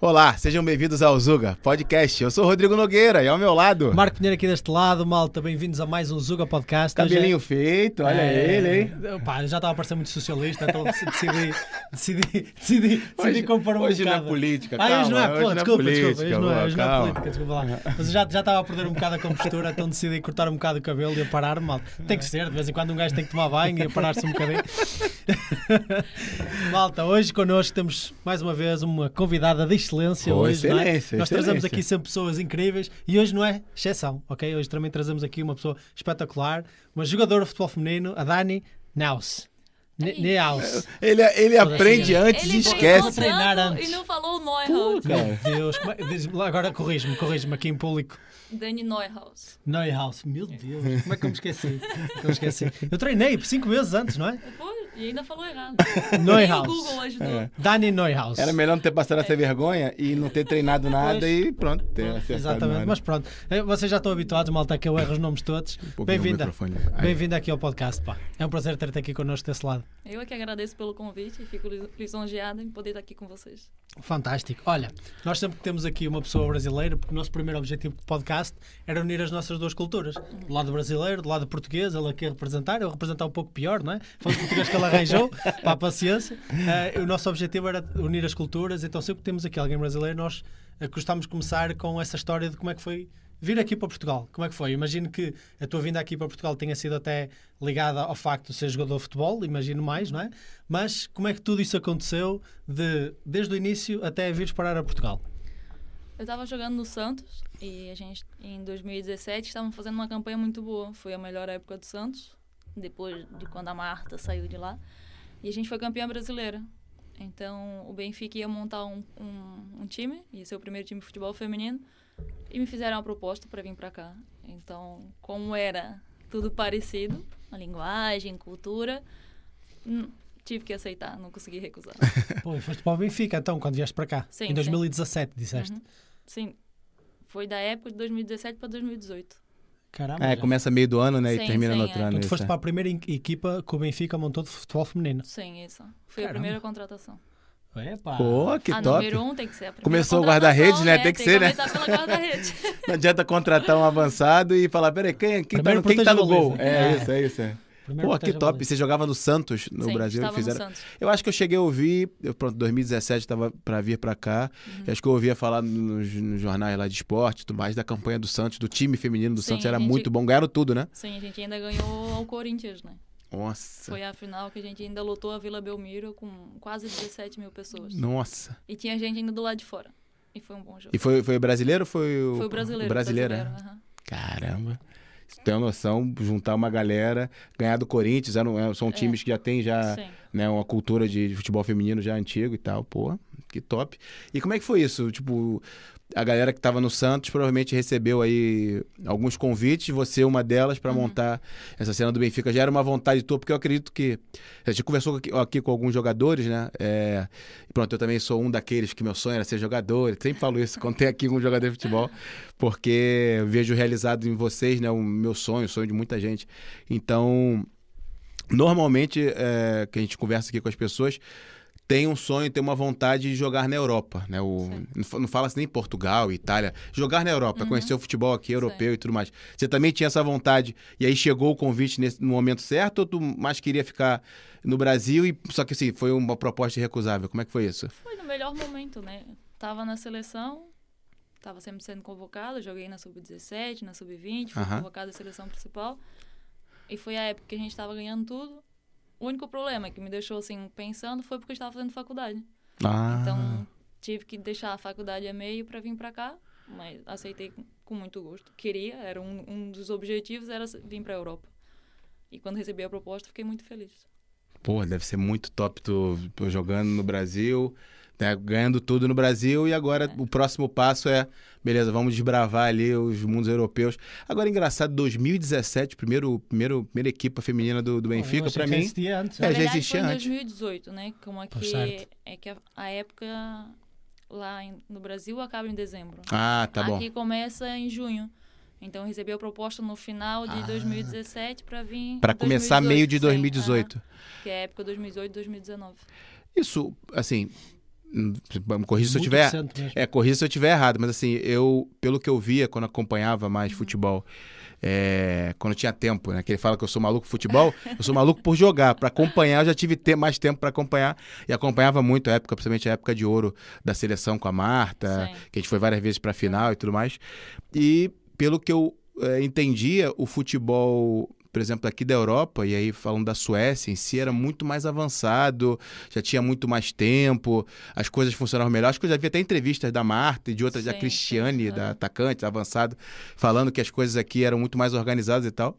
Olá, sejam bem-vindos ao Zuga Podcast. Eu sou o Rodrigo Nogueira e ao meu lado. Marco Pinheiro aqui deste lado, malta, bem-vindos a mais um Zuga Podcast. Cabelinho é... feito, olha é... ele, hein? Pá, já estava a parecer muito socialista, então decidi, decidi, decidi, decidi compor um hoje bocado. Não é política, ah, calma. Hoje não é, hoje desculpa, não é política, desculpa, hoje não é, hoje não é política, desculpa lá. Mas já, já estava a perder um bocado a compostura, então decidi cortar um bocado o cabelo e a parar, malta. Tem que ser, de vez em quando um gajo tem que tomar banho e a parar-se um bocadinho. malta, hoje connosco temos mais uma vez uma convidada de excelência. Oh, hoje, excelência, é? excelência. Nós trazemos aqui sempre pessoas incríveis e hoje não é exceção, ok? Hoje também trazemos aqui uma pessoa espetacular, uma jogadora de futebol feminino, a Dani Naus. Neaus. Ele, ele aprende antes ele e esquece. treinar antes. E não falou o Neuhaus. Meu Deus, é, agora corrige-me, corrige-me aqui em público. Dani Neuhaus. Neuhaus, meu Deus, como é que eu me esqueci? Eu, me esqueci. eu treinei por 5 meses antes, não é? Foi, e ainda falou errado. Neuhaus. Nem o Google ajudou. É. Dani Neuhaus. Era melhor não ter passado essa vergonha e não ter treinado nada Pois. e pronto, ter acertado Exatamente, mas pronto. Eh, Vocês já estão habituados, malta, que eu erro os nomes todos. Um Bem-vinda. Bem-vinda aqui ao podcast, pá. É um prazer ter-te aqui connosco desse lado. Eu é que agradeço pelo convite e fico lis- lisonjeada em poder estar aqui com vocês. Fantástico. Olha, nós sempre que temos aqui uma pessoa brasileira, porque o nosso primeiro objetivo do podcast era unir as nossas duas culturas. Do lado brasileiro, do lado português, ele aqui a representar, eu representar um pouco pior, não é? Foi o português que ele arranjou, para a paciência. Eh, o nosso objetivo era unir as culturas, então sempre que temos aqui alguém brasileiro, nós eh, gostamos de começar com essa história de como é que foi vir aqui para Portugal. Como é que foi? Imagino que a tua vinda aqui para Portugal tenha sido até ligada ao facto de ser jogador de futebol, imagino mais, não é? Mas como é que tudo isso aconteceu de, desde o início até vires parar a Portugal? Eu estava jogando no Santos e a gente, em 2017, estávamos fazendo uma campanha muito boa. Foi a melhor época do Santos, depois de quando a Marta saiu de lá. E a gente foi campeã brasileira. Então, o Benfica ia montar um, um, um time, ia ser o primeiro time de futebol feminino, e me fizeram uma proposta para vir para cá. Então, como era tudo parecido, a linguagem, cultura, hum, tive que aceitar, não consegui recusar. Pô, e foste para o Benfica então, quando vieste para cá? Sim, em sim. 2017, disseste. Uhum. Sim, foi da época de 2017 para 2018. Caramba. É, já. começa meio do ano, né? e Sim, termina sim, no é. outro ano. Então tu foste é. para a primeira equipa que o Benfica montou de futebol feminino. Sim, isso. Foi Caramba. a primeira contratação. Epá. Pô, que a top. número um tem que ser a primeira Começou o guarda-redes, né? Tem que ser, né? pela guarda-redes. Não adianta contratar um avançado e falar, peraí, quem, quem, tá, quem tá no gol? É, É. isso, é isso. É. Primeiro Pô, que a top. Você jogava no Santos, no Sim, Brasil? estava fizeram... no Santos. Eu acho que eu cheguei a ouvir, eu, pronto, 2017 estava para vir para cá. Uhum. e acho que eu ouvia falar nos, nos jornais lá de esporte e tudo mais da campanha do Santos, do time feminino do Sim, Santos, era gente- muito bom, ganharam tudo, né? Sim, a gente ainda ganhou ao Corinthians, né? Nossa. Foi a final que a gente ainda lotou a Vila Belmiro com quase 17 mil pessoas. Nossa. E tinha gente ainda do lado de fora. E foi um bom jogo. E foi, foi o brasileiro ou foi o. Foi o brasileiro. o brasileiro, né? aham. Caramba. Você tem uma noção, juntar uma galera, ganhar do Corinthians, eram, é, são times que já tem já, né, uma cultura de futebol feminino já antigo e tal. Pô, que top. E como é que foi isso? Tipo, a galera que tava no Santos provavelmente recebeu aí alguns convites, você uma delas para montar essa cena do Benfica. Já era uma vontade tua, porque eu acredito que a gente conversou aqui, aqui com alguns jogadores, né? É, e pronto, eu também sou um daqueles que meu sonho era ser jogador. Eu sempre falo isso quando tem aqui um jogador de futebol, porque vejo realizado em vocês, né? O meu sonho, o sonho de muita gente. Então, normalmente, é, que a gente conversa aqui com as pessoas, tem um sonho, tem uma vontade de jogar na Europa, né? O, Sim. não fa- não fala nem Portugal, Itália. Jogar na Europa, conhecer o futebol aqui europeu e tudo mais. Você também tinha essa vontade e aí chegou o convite nesse, no momento certo ou tu mais queria ficar no Brasil e só que assim, foi uma proposta irrecusável. Como é que foi isso? Foi no melhor momento, né? Tava na seleção, tava sempre sendo convocado, joguei na sub-17, na sub-20, fui Aham. convocado à seleção principal. E foi a época que a gente tava ganhando tudo. O único problema que me deixou assim pensando foi porque eu estava fazendo faculdade. Ah, Então, tive que deixar a faculdade a meio para vir para cá, mas aceitei com- muito gosto. Queria, era um, um dos objetivos era vir para a Europa. E quando recebi a proposta, fiquei muito feliz. pô, deve ser muito top tu jogando no Brasil, né, ganhando tudo no Brasil e agora o próximo passo é, beleza, vamos desbravar ali os mundos europeus. Agora engraçado, 2017, primeiro, primeiro primeira equipa feminina do, do Benfica para mim. existia antes. É, Na já verdade, existia foi em antes. 2018, né? Como aqui certo. é que a, a época lá em- no Brasil acaba em dezembro. Ah, tá bom. Aqui começa em junho. Então eu recebi a proposta no final de Ah. 2017 para vir. Para começar 2018, meio de sim, 2018. aham, que é a época 2018, 2019. Isso, assim, Me corrija se eu tiver. É, corrija se eu tiver errado, mas assim, eu, pelo que eu via quando acompanhava mais Uhum. futebol, é, quando tinha tempo, né? Que ele fala que eu sou maluco por futebol, eu sou maluco por jogar. Pra acompanhar, eu já tive te- mais tempo pra acompanhar. E acompanhava muito a época, principalmente a época de ouro da seleção com a Marta, Sim. que a gente foi várias vezes pra final e tudo mais. E pelo que eu é, entendia, o futebol. Por exemplo, aqui da Europa, e aí falando da Suécia em si, era muito mais avançado, já tinha muito mais tempo, as coisas funcionavam melhor. Acho que eu já vi até entrevistas da Marta e de outras, da Sim, Cristiane, sim. da atacante, avançado, falando que as coisas aqui eram muito mais organizadas e tal.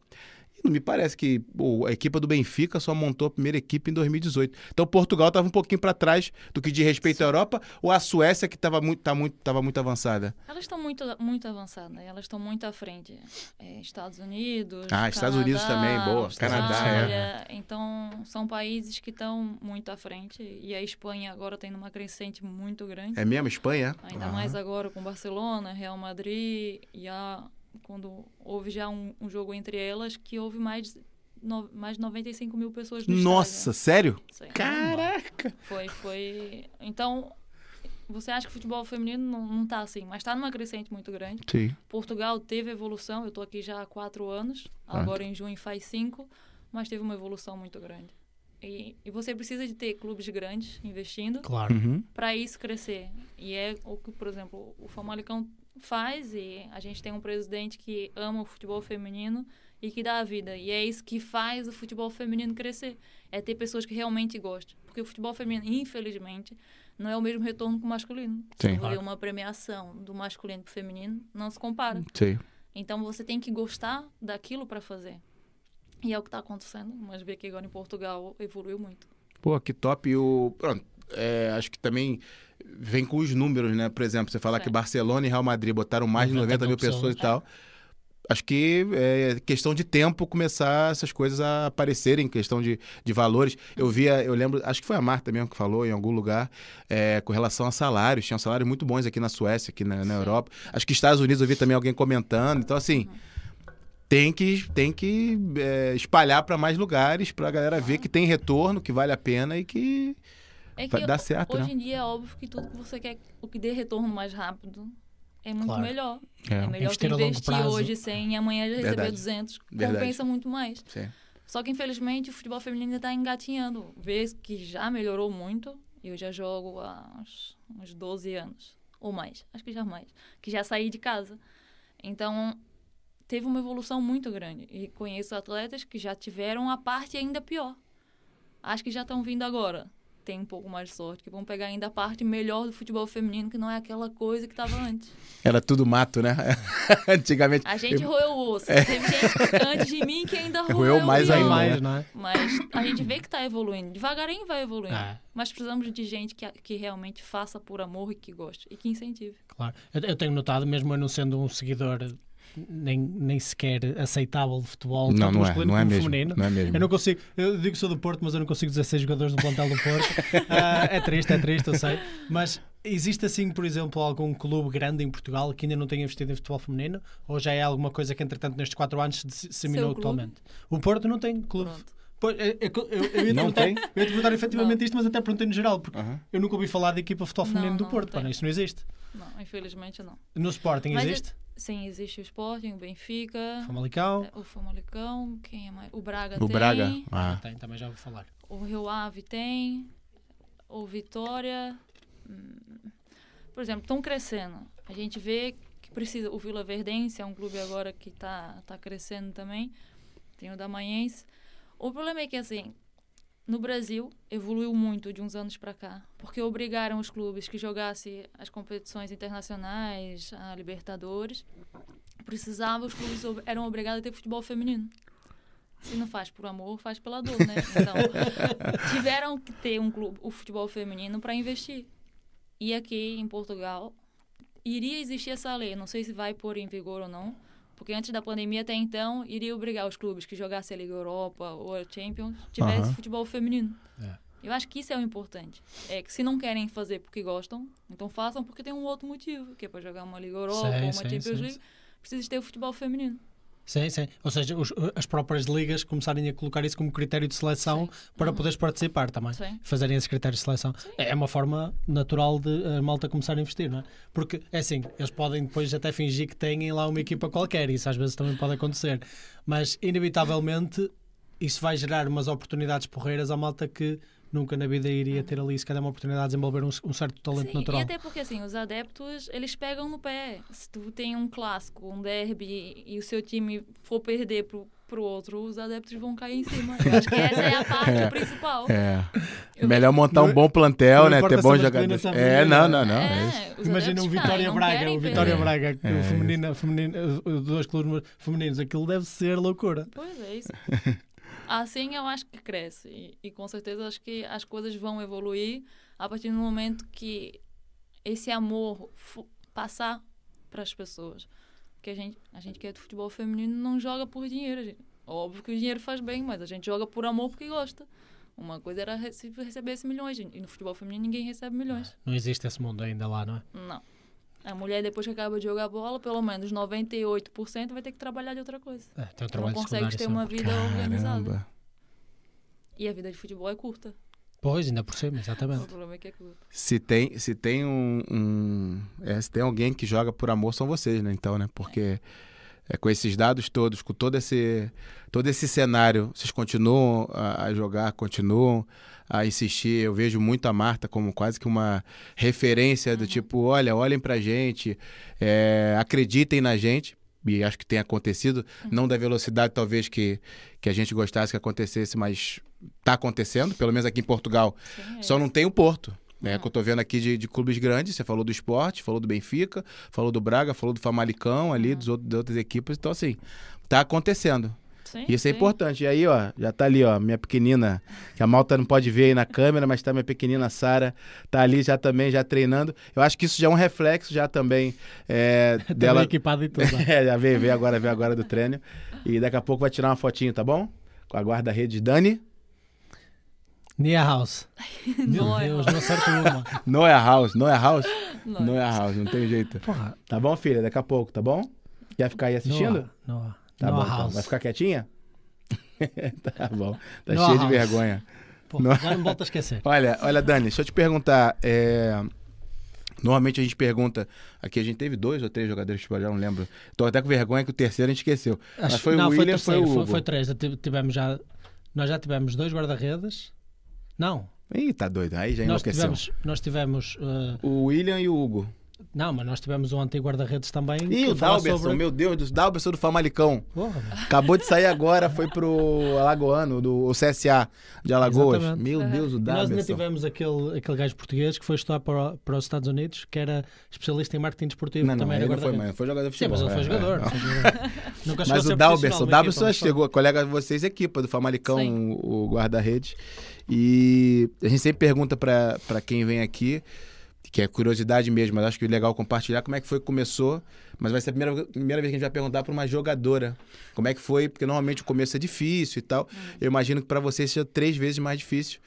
Não me parece que pô, a equipe do Benfica só montou a primeira equipe em 2018. Então Portugal estava um pouquinho para trás do que de respeito à Europa, ou a Suécia que estava muito, tá muito, tava muito avançada? Elas estão muito, muito avançadas, elas estão muito à frente. É, Estados Unidos. Ah, Estados Unidos também, boa. Canadá, Austrália. Então, são países que estão muito à frente. E a Espanha agora tem uma crescente muito grande. É mesmo, Espanha? Ainda Aham. mais agora com Barcelona, Real Madrid. E a, quando houve já um, um jogo entre elas, que houve mais, de no, mais de 95 mil pessoas no Nossa, sério? estádio. Sim. Caraca! Foi, foi. Então, você acha que o futebol feminino não, não tá assim, mas tá numa crescente muito grande. Sim. Portugal teve evolução, eu tô aqui já há quatro anos, Ah. agora em junho faz cinco, mas teve uma evolução muito grande. E, e você precisa de ter clubes grandes investindo Claro. Uhum. para isso crescer. E é o que, por exemplo, o Famalicão faz e a gente tem um presidente que ama o futebol feminino e que dá a vida. E é isso que faz o futebol feminino crescer. É ter pessoas que realmente gostam. Porque o futebol feminino, infelizmente, não é o mesmo retorno que o masculino. Sim. Claro. uma premiação do masculino para o feminino, não se compara. Sim. Então você tem que gostar daquilo para fazer. E é o que está acontecendo. Mas vê que agora em Portugal evoluiu muito. Pô, que top. E o. Pronto, é, acho que também vem com os números, né? Por exemplo, você falar Certo. que Barcelona e Real Madrid botaram mais de 90 90 mil pessoas e tal. Acho que é questão de tempo começar essas coisas a aparecerem, questão de, de valores. Eu via, eu lembro, acho que foi a Marta mesmo que falou em algum lugar, é, com relação a salários. Tinham salários muito bons aqui na Suécia, aqui na, na. Europa. Acho que Estados Unidos eu vi também alguém comentando. Então, assim, tem que, tem que é, espalhar para mais lugares, para a galera ver que tem retorno, que vale a pena e que É que dar certo, hoje né? em dia é óbvio que tudo que você quer, o que dê retorno mais rápido, é muito Claro. melhor. É. É, melhor Investir investir hoje 100 e amanhã já receber Verdade. 200. Verdade. Compensa muito mais. Sim. Só que, infelizmente, o futebol feminino está engatinhando. Vê que já melhorou muito. Eu já jogo há uns, uns 12 anos. Ou mais. Acho que já mais. Que já saí de casa. Então, teve uma evolução muito grande. E conheço atletas que já tiveram a parte ainda pior. Acho que já estão vindo agora. Tem um pouco mais de sorte. Que vão pegar ainda a parte melhor do futebol feminino, que não é aquela coisa que estava antes. Era tudo mato, né? Antigamente. A gente eu- roeu o osso. Teve gente antes de mim que ainda roeu, Roeu mais ainda, osso. mais, não é? Mas a gente vê que está evoluindo. Devagarinho vai evoluindo. É. Mas precisamos de gente que, que realmente faça por amor e que goste. E que incentive. Claro. Eu, eu tenho notado, mesmo eu não sendo um seguidor nem, nem sequer aceitável de futebol, Não, tanto não é, masculino não é como mesmo. feminino. Não é mesmo. Eu não consigo, eu digo que sou do Porto, mas eu não consigo 16 jogadores do plantel do Porto. Ah, é triste, é triste, eu sei. Mas existe assim, por exemplo, algum clube grande em Portugal que ainda não tenha investido em futebol feminino? Ou já é alguma coisa que, entretanto, nestes 4 anos se disseminou totalmente? O Porto não tem clube. Pronto. Pois, é- é que eu, eu, eu ia Não perguntar, tem? eu ia te perguntar efetivamente Não. isto, mas até perguntei no geral, porque Aham. eu nunca ouvi falar de equipa de futebol Não, feminino do não, Porto. tem. Pá, isso não existe. Não, infelizmente não. No Sporting Mas existe? Sim, existe o Sporting, o Benfica, Famalicão. o Famalicão, quem é mais? O Braga O tem. Braga. Ah. Tem, também já ouvi falar. O Rio Ave tem. O Vitória. Por exemplo, estão crescendo. A gente vê que precisa. O Vila Verdense é um clube agora que está tá crescendo também. Tem o Damanhense. O problema é que, assim, no Brasil evoluiu muito de uns anos para cá. Porque obrigaram os clubes que jogassem as competições internacionais, a Libertadores. Precisava, os clubes ob- eram obrigados a ter futebol feminino. Se não faz por amor, faz pela dor, né? Então, tiveram que ter um clube, o futebol feminino para investir. E aqui em Portugal iria existir essa lei, não sei se vai pôr em vigor ou não, porque antes da pandemia até então iria obrigar os clubes que jogassem a Liga Europa ou a Champions tivesse Aham. futebol feminino. É. Eu acho que isso é o importante. É que se não querem fazer porque gostam, então façam porque tem um outro motivo, que é para jogar uma Liga Europa Sim, ou uma sim, Champions sim, League, precisa ter o futebol feminino. Sim, sim. Ou seja, os- as próprias ligas começarem a colocar isso como critério de seleção Sim. para Uhum. poderes participar também. Sim. Fazerem esse critério de seleção. É uma forma natural de a malta começar a investir, não é? Porque, é assim, eles podem depois até fingir que têm lá uma equipa qualquer, isso às vezes também pode acontecer. Mas, inevitavelmente, isso vai gerar umas oportunidades porreiras à malta que nunca na vida iria ter ali, se calhar, uma oportunidade de desenvolver um, um certo talento Sim, natural. e até porque assim, os adeptos, eles pegam no pé. Se tu tem um clássico, um derby e o seu time for perder pro, pro outro, os adeptos vão cair em cima. Eu acho que essa é a parte principal. É. Eu Melhor montar um bom plantel, não né? Ter bons é jogadores. É, não, não, não. É, é Imagina caem, Vitória não Braga, querem o Vitória. Braga, É o feminino, feminino, os dois clubes femininos, aquilo deve ser loucura. Pois é isso. Assim eu acho que cresce. E, e com certeza acho que as coisas vão evoluir a partir do momento que esse amor passar para as pessoas. Porque a gente, a gente que é do futebol feminino não joga por dinheiro. gente. Óbvio que o dinheiro faz bem, mas a gente joga por amor porque gosta. Uma coisa era rece- receber esses milhões. E no futebol feminino ninguém recebe milhões. Não existe esse mundo ainda lá, não é? Não. A mulher, depois que acaba de jogar bola, pelo menos 98% vai ter que trabalhar de outra coisa. É, tem um trabalho não secundário. ter uma vida organizada. Caramba. E a vida de futebol é curta. Pois, ainda por cima, O exatamente. problema é que é curta. Se tem, se tem um, um- é, se tem alguém que joga por amor são vocês, né? Então, né? Porque é, com esses dados todos, com todo esse todo esse cenário, vocês continuam a, a jogar, continuam a insistir. Eu vejo muito a Marta como quase que uma referência do tipo, olha, olhem pra gente, é, acreditem na gente. E acho que tem acontecido, não da velocidade talvez que, que a gente gostasse que acontecesse, mas tá acontecendo, pelo menos aqui em Portugal. Sim, é Só não tem o Porto. Né, Não. que eu tô vendo aqui de, de clubes grandes, você falou do esporte, falou do Benfica, falou do Braga, falou do Famalicão ali, dos outros, das outras equipes. Então, assim, tá acontecendo. Sim, isso é sim. importante. E aí, ó, já tá ali, ó, minha pequenina, que a malta não pode ver aí na câmera, mas tá minha pequenina Sara, tá ali já também, já treinando. Eu acho que isso já é um reflexo já também é, Dela... dela. equipado e tudo. né? é, já veio, veio agora, veio agora do treino. E daqui a pouco vai tirar uma fotinho, tá bom? Com a guarda-rede Dani. Nia House. Meu Não é Deus, House. não acerto uma. Não é house, não é house, Não. não é house, não tem jeito. Porra, Tá bom, filha? Daqui a pouco, tá bom? Quer ficar aí assistindo? Não, Tá não bom, então. house. Vai ficar quietinha? tá bom. Tá há cheio de house. vergonha. Porra, Não. Já não volto a esquecer. Olha, olha, Dani, deixa eu te perguntar. é, Normalmente a gente pergunta. Aqui a gente teve dois ou três jogadores de futebol, já não lembro. Tô até com vergonha que o terceiro a gente esqueceu. Mas Acho- foi não, o William, foi, terceiro, o foi, Hugo. foi três. Tive- Tivemos já, nós já tivemos dois guarda-redes. Não, Ih, tá doido. Aí já nós enlouqueceu. tivemos, nós tivemos uh, O William e o Hugo. não, mas nós tivemos um antigo guarda-redes também. Ih, que o Dalberson, sobre- meu Deus, do Dalberson do Famalicão. Porra. Acabou de sair agora, foi pro Alagoano, do o CSA de Alagoas. Exatamente. Meu. Deus, o E nós ainda Dalberson. tivemos aquele, aquele gajo português que foi estudar para, para os Estados Unidos, que era especialista em marketing desportivo. Não, não, também ele era não foi, mano, foi jogador de Sim, futebol. mas ele foi é, jogador. é. a Mas o Dalberson, o da Dalberson chegou, colega de vocês, equipa do Famalicão, Sim. o guarda-redes. E a gente sempre pergunta pra quem vem aqui, que é curiosidade mesmo, mas acho que é legal compartilhar como é que foi que começou. Mas vai ser a primeira, primeira vez que a gente vai perguntar pra uma jogadora. Como é que foi? Porque normalmente o começo é difícil e tal. Eu imagino que pra vocês seja três vezes mais difícil.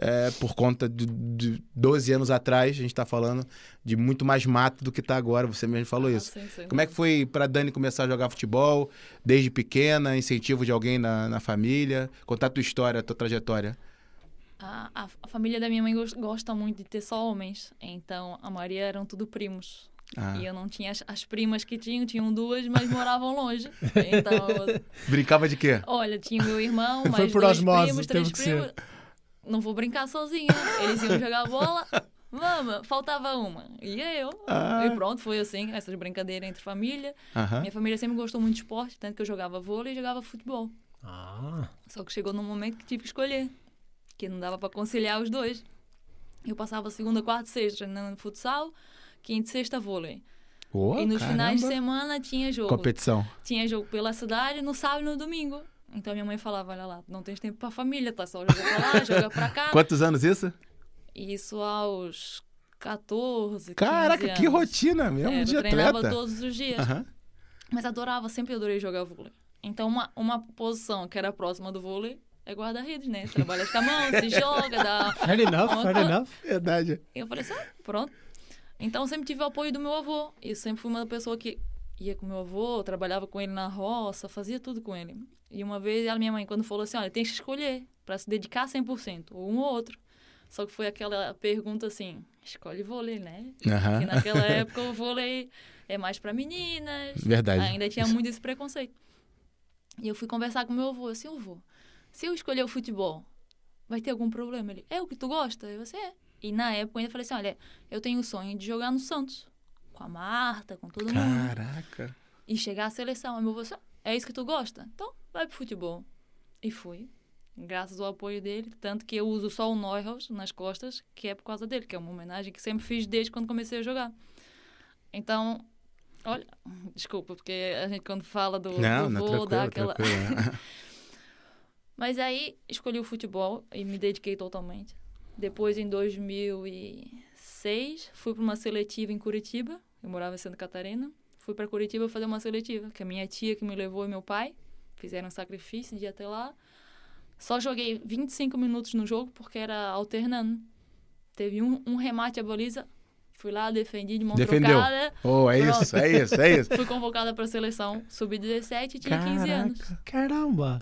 é, por conta de, de 12 anos atrás, a gente tá falando de muito mais mato do que tá agora. Você mesmo falou Ah, isso. sim, sim. Como é que foi pra Dani começar a jogar futebol desde pequena, incentivo de alguém na, na família? Contar a tua história, a tua trajetória. A, a, a família da minha mãe gos- gosta muito de ter só homens. Então, a maioria eram tudo primos. Ah, E eu não tinha as, as primas que tinham, tinham duas, mas moravam longe. Então, Brincava de quê? olha, tinha meu irmão, Foi mais por dois osmose, primos, três teve que ser. primos. Não vou brincar sozinha. Eles iam jogar bola. Mama, faltava uma. E eu. Ah. E pronto, foi assim, essas brincadeiras entre família. Aham. Minha família sempre gostou muito de esporte, tanto que eu jogava vôlei e jogava futebol. Ah, Só que chegou num momento que tive que escolher, que não dava para conciliar os dois. Eu passava segunda, quarta sexta treinando futsal, quinta e sexta vôlei. Pô, e nos caramba. finais de semana tinha jogo. Competição. Tinha jogo pela cidade no sábado e no domingo. Então minha mãe falava, olha lá, não tens tempo pra família, tá só joga pra lá, joga pra cá. Quantos anos isso? Isso aos 14, 15 Caraca, que anos. rotina mesmo É, de eu treinava atleta. todos os dias. Aham. Mas adorava, sempre adorei jogar vôlei. Então, uma, uma posição que era próxima do vôlei é guarda-redes, né? Trabalha com a mão, se joga, dá. fair enough, Uma fair enough. Verdade. E eu falei assim, ah, pronto. Então, eu sempre tive o apoio do meu avô. E eu sempre fui uma pessoa que ia com meu avô, trabalhava com ele na roça, fazia tudo com ele. E uma vez a minha mãe, quando falou assim, olha, tem que escolher para se dedicar 100%, ou um ou outro. Só que foi aquela pergunta assim, escolhe vôlei, né? Porque naquela época o vôlei é mais para meninas. Verdade. Ainda tinha muito esse preconceito. E eu fui conversar com meu avô, assim, avô, se eu escolher o futebol, vai ter algum problema? Ele, é o que tu gosta? Eu, você é. E na época eu ainda falei assim, olha, eu tenho o sonho de jogar no Santos. Com a Marta, com todo mundo. Caraca. E chegar à seleção. Aí meu avô, disse, é isso que tu gosta? Então, vai pro futebol. E fui. Graças ao apoio dele. Tanto que eu uso só o Neuhaus nas costas, que é por causa dele, que é uma homenagem que sempre fiz desde quando comecei a jogar. Então, olha, desculpa, porque a gente quando fala do, Não, do voo, dá aquela. Mas aí escolhi o futebol e me dediquei totalmente. Depois, em 2006, fui para uma seletiva em Curitiba. Eu morava em Santa Catarina. Fui para Curitiba fazer uma seletiva, que a minha tia que me levou e meu pai fizeram um sacrifício de ir até lá. Só joguei 25 minutos no jogo porque era alternando. Teve um, um remate à baliza, fui lá, defendi de mão Defendeu. trocada. Oh, é isso, é isso, é isso. Fui convocada para a seleção sub-17 e tinha 15 anos. Caramba!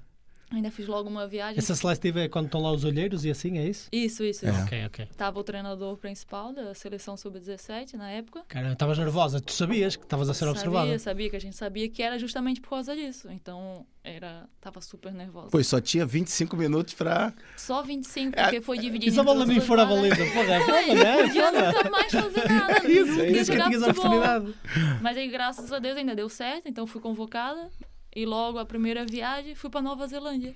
Ainda fiz logo uma viagem. Essa seletiva é quando estão lá os olheiros e assim, é isso? Isso, isso, É. isso. Ok, ok. Tava o treinador principal da seleção sub-17 na época. Caramba, estavas nervosa. Tu sabias que estavas a ser observada? Sabia, sabia que a gente sabia que era justamente por causa disso. Então, era tava super nervosa. Pô, só tinha 25 minutos pra. Só 25, É, porque foi dividido E se a em bola todas nem as for a vagas. baliza? Porra, é foda, né? É Podia foda. nunca mais fazer nada. É isso, nunca é Isso que tinhas a oportunidade. Mas aí, graças a Deus, ainda deu certo. Então, fui convocada. E logo, a primeira viagem, fui pra Nova Zelândia.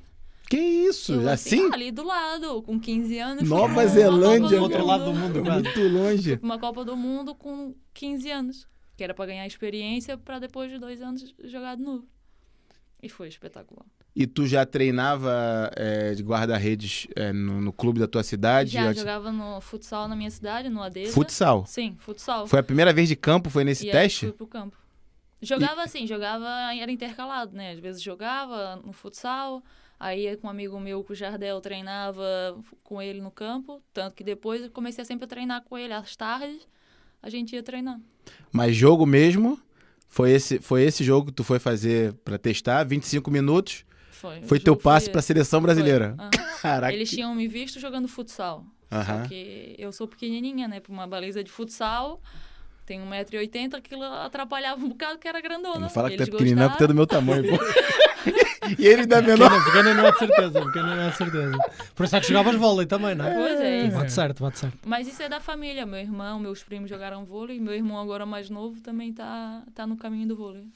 Que isso? Eu, assim? Ali do lado, com 15 anos. Nova Zelândia, Do outro lado do mundo. Muito longe. uma Copa do Mundo com 15 anos. Que era pra ganhar experiência pra depois de dois anos jogar de novo. E foi espetacular. E tu já treinava é, de guarda-redes é, no, no clube da tua cidade? Já Já- jogava no futsal na minha cidade, no Adesa. Futsal. Sim, futsal. Foi a primeira vez de campo? Foi nesse e teste? Aí fui pro campo. Jogava assim, jogava, era intercalado, né? Às vezes jogava no futsal, aí com um amigo meu, com o Jardel, treinava com ele no campo. Tanto que depois eu comecei sempre a treinar com ele às tardes, a gente ia treinar. Mas jogo mesmo? Foi esse, foi esse jogo que tu foi fazer pra testar? 25 minutos? Foi, Foi teu passe pra esse. seleção brasileira? Caraca. Eles tinham me visto jogando futsal. Aham. Só que eu sou pequenininha, né? Pra uma baliza de futsal, tenho 1,80m, aquilo atrapalhava um bocado que era grandona. Não fala que tu é pequenininho, porque tu é do meu tamanho, pô. e ele ainda é menor. Pequena não é de certeza, pequena não é de certeza. Por isso é que jogavas vôlei também, não é? Pois é, isso. Bate certo, bate certo. Mas isso é da família. Meu irmão, meus primos jogaram vôlei. Meu irmão, agora mais novo, também tá, tá no caminho do vôlei.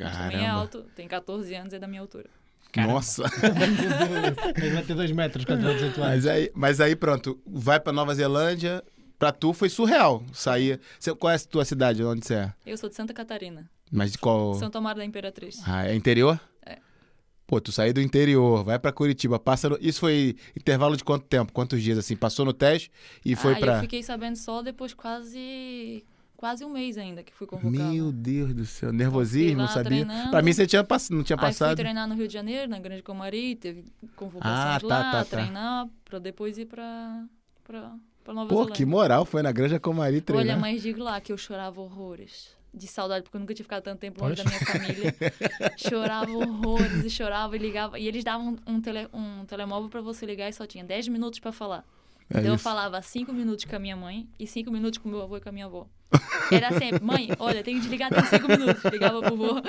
Mas também é Caramba. alto, tem 14 anos, é da minha altura. Caramba. Nossa. Ele vai ter 2 metros quando tiver 18 anos. Mas aí, mas aí, pronto. Vai pra Nova Zelândia. Pra tu foi surreal. Saía. Você conhece a tua cidade? Onde você é? Eu sou de Santa Catarina, Mas de qual. Santo Amaro da Imperatriz. Ah, é interior? É. Pô, tu saiu do interior, vai pra Curitiba, passa no... Isso foi intervalo de quanto tempo? Quantos dias, assim? Passou no teste e foi ah, pra... eu fiquei sabendo só depois quase quase um mês ainda que fui convocada. Meu Deus do céu, nervosismo, não lá sabia. treinando. Pra mim você tinha pass... não tinha Aí fui passado. treinar no Rio de Janeiro, na Grande Comari, teve convocações Ah, tá, lá, tá, tá. treinar, pra depois ir pra, pra, pra Nova Pô, Zelândia. que moral, foi na Granja Comari treinar. Olha, mas digo lá que eu chorava horrores. De saudade, porque eu nunca tinha ficado tanto tempo longe da minha família. chorava horrores e chorava e ligava. E eles davam um, tele, um telemóvel pra você ligar e só tinha 10 minutos pra falar. É então eu falava 5 minutos com a minha mãe e 5 minutos com meu avô e com a minha avó. Era sempre, mãe, olha, tenho que desligar até 5 minutos. Ligava pro avô.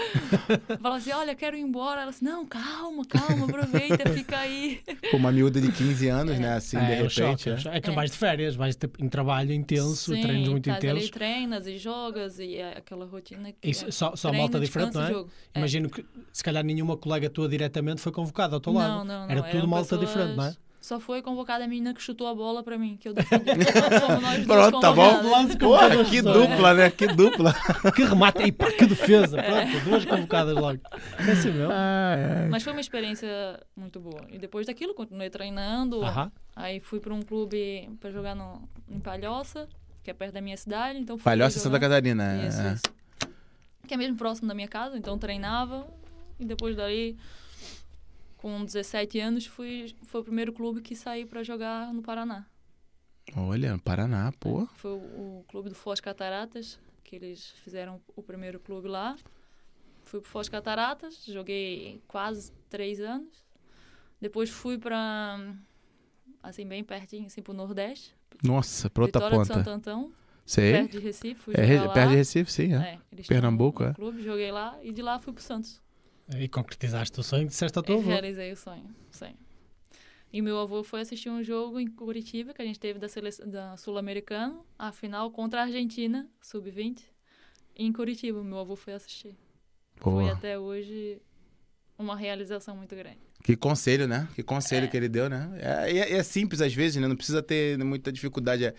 Falava assim, olha, quero ir embora. Ela assim, não, calma, calma, aproveita, fica aí. Pô, uma miúda de 15 anos, né? Assim, de é, o repente. choque, é. é. é que É. vais de férias, vais em trabalho intenso, Sim, treinos muito estás ali, intensos. treinas e jogas e é aquela rotina que Isso, é só só treino, malta diferente, não é? É. Imagino que se calhar nenhuma colega tua diretamente foi convocada ao teu lado. Não, não, não. Era tudo eram malta pessoas- diferente, não é? Só foi convocada a menina que chutou a bola pra mim, que eu defendi. Pronto, tá bom? Porra, que dupla, né? Que dupla. Que remate, e pá, que defesa. É. Pronto, duas convocadas logo. É assim mesmo. Ai, ai. Mas foi uma experiência muito boa. E depois daquilo, continuei treinando. Aham. Aí fui pra um clube pra jogar no, em Palhoça, que é perto da minha cidade. Então fui Palhoça. Santa Catarina. Isso, é. isso. Que é mesmo próximo da minha casa, então treinava. E depois daí, com 17 anos, fui, foi o primeiro clube que saí pra jogar no Paraná. Olha, Paraná, pô. Foi o, o clube do Foz Cataratas, que eles fizeram o primeiro clube lá. fui pro Foz Cataratas, joguei quase três anos. Depois fui pra, assim, bem pertinho, assim, pro Nordeste. Nossa, pra outra Vitória de ponta. Santo Antão, Sei. perto de Recife. Fui É, perto de Recife, sim, é. É, Pernambuco, é. clube, joguei lá e de lá fui pro Santos. E concretizaste o sonho disseste ao teu Eu avô. realizei o sonho, sonho. E meu avô foi assistir um jogo em Curitiba que a gente teve da, seleção, da Sul-Americana, a final contra a Argentina, sub-20, em Curitiba. Meu avô foi assistir. Foi Pô, até hoje uma realização muito grande. que conselho, né? Que conselho É. que ele deu, né? É, é, é simples às vezes, né? Não precisa ter muita dificuldade. É,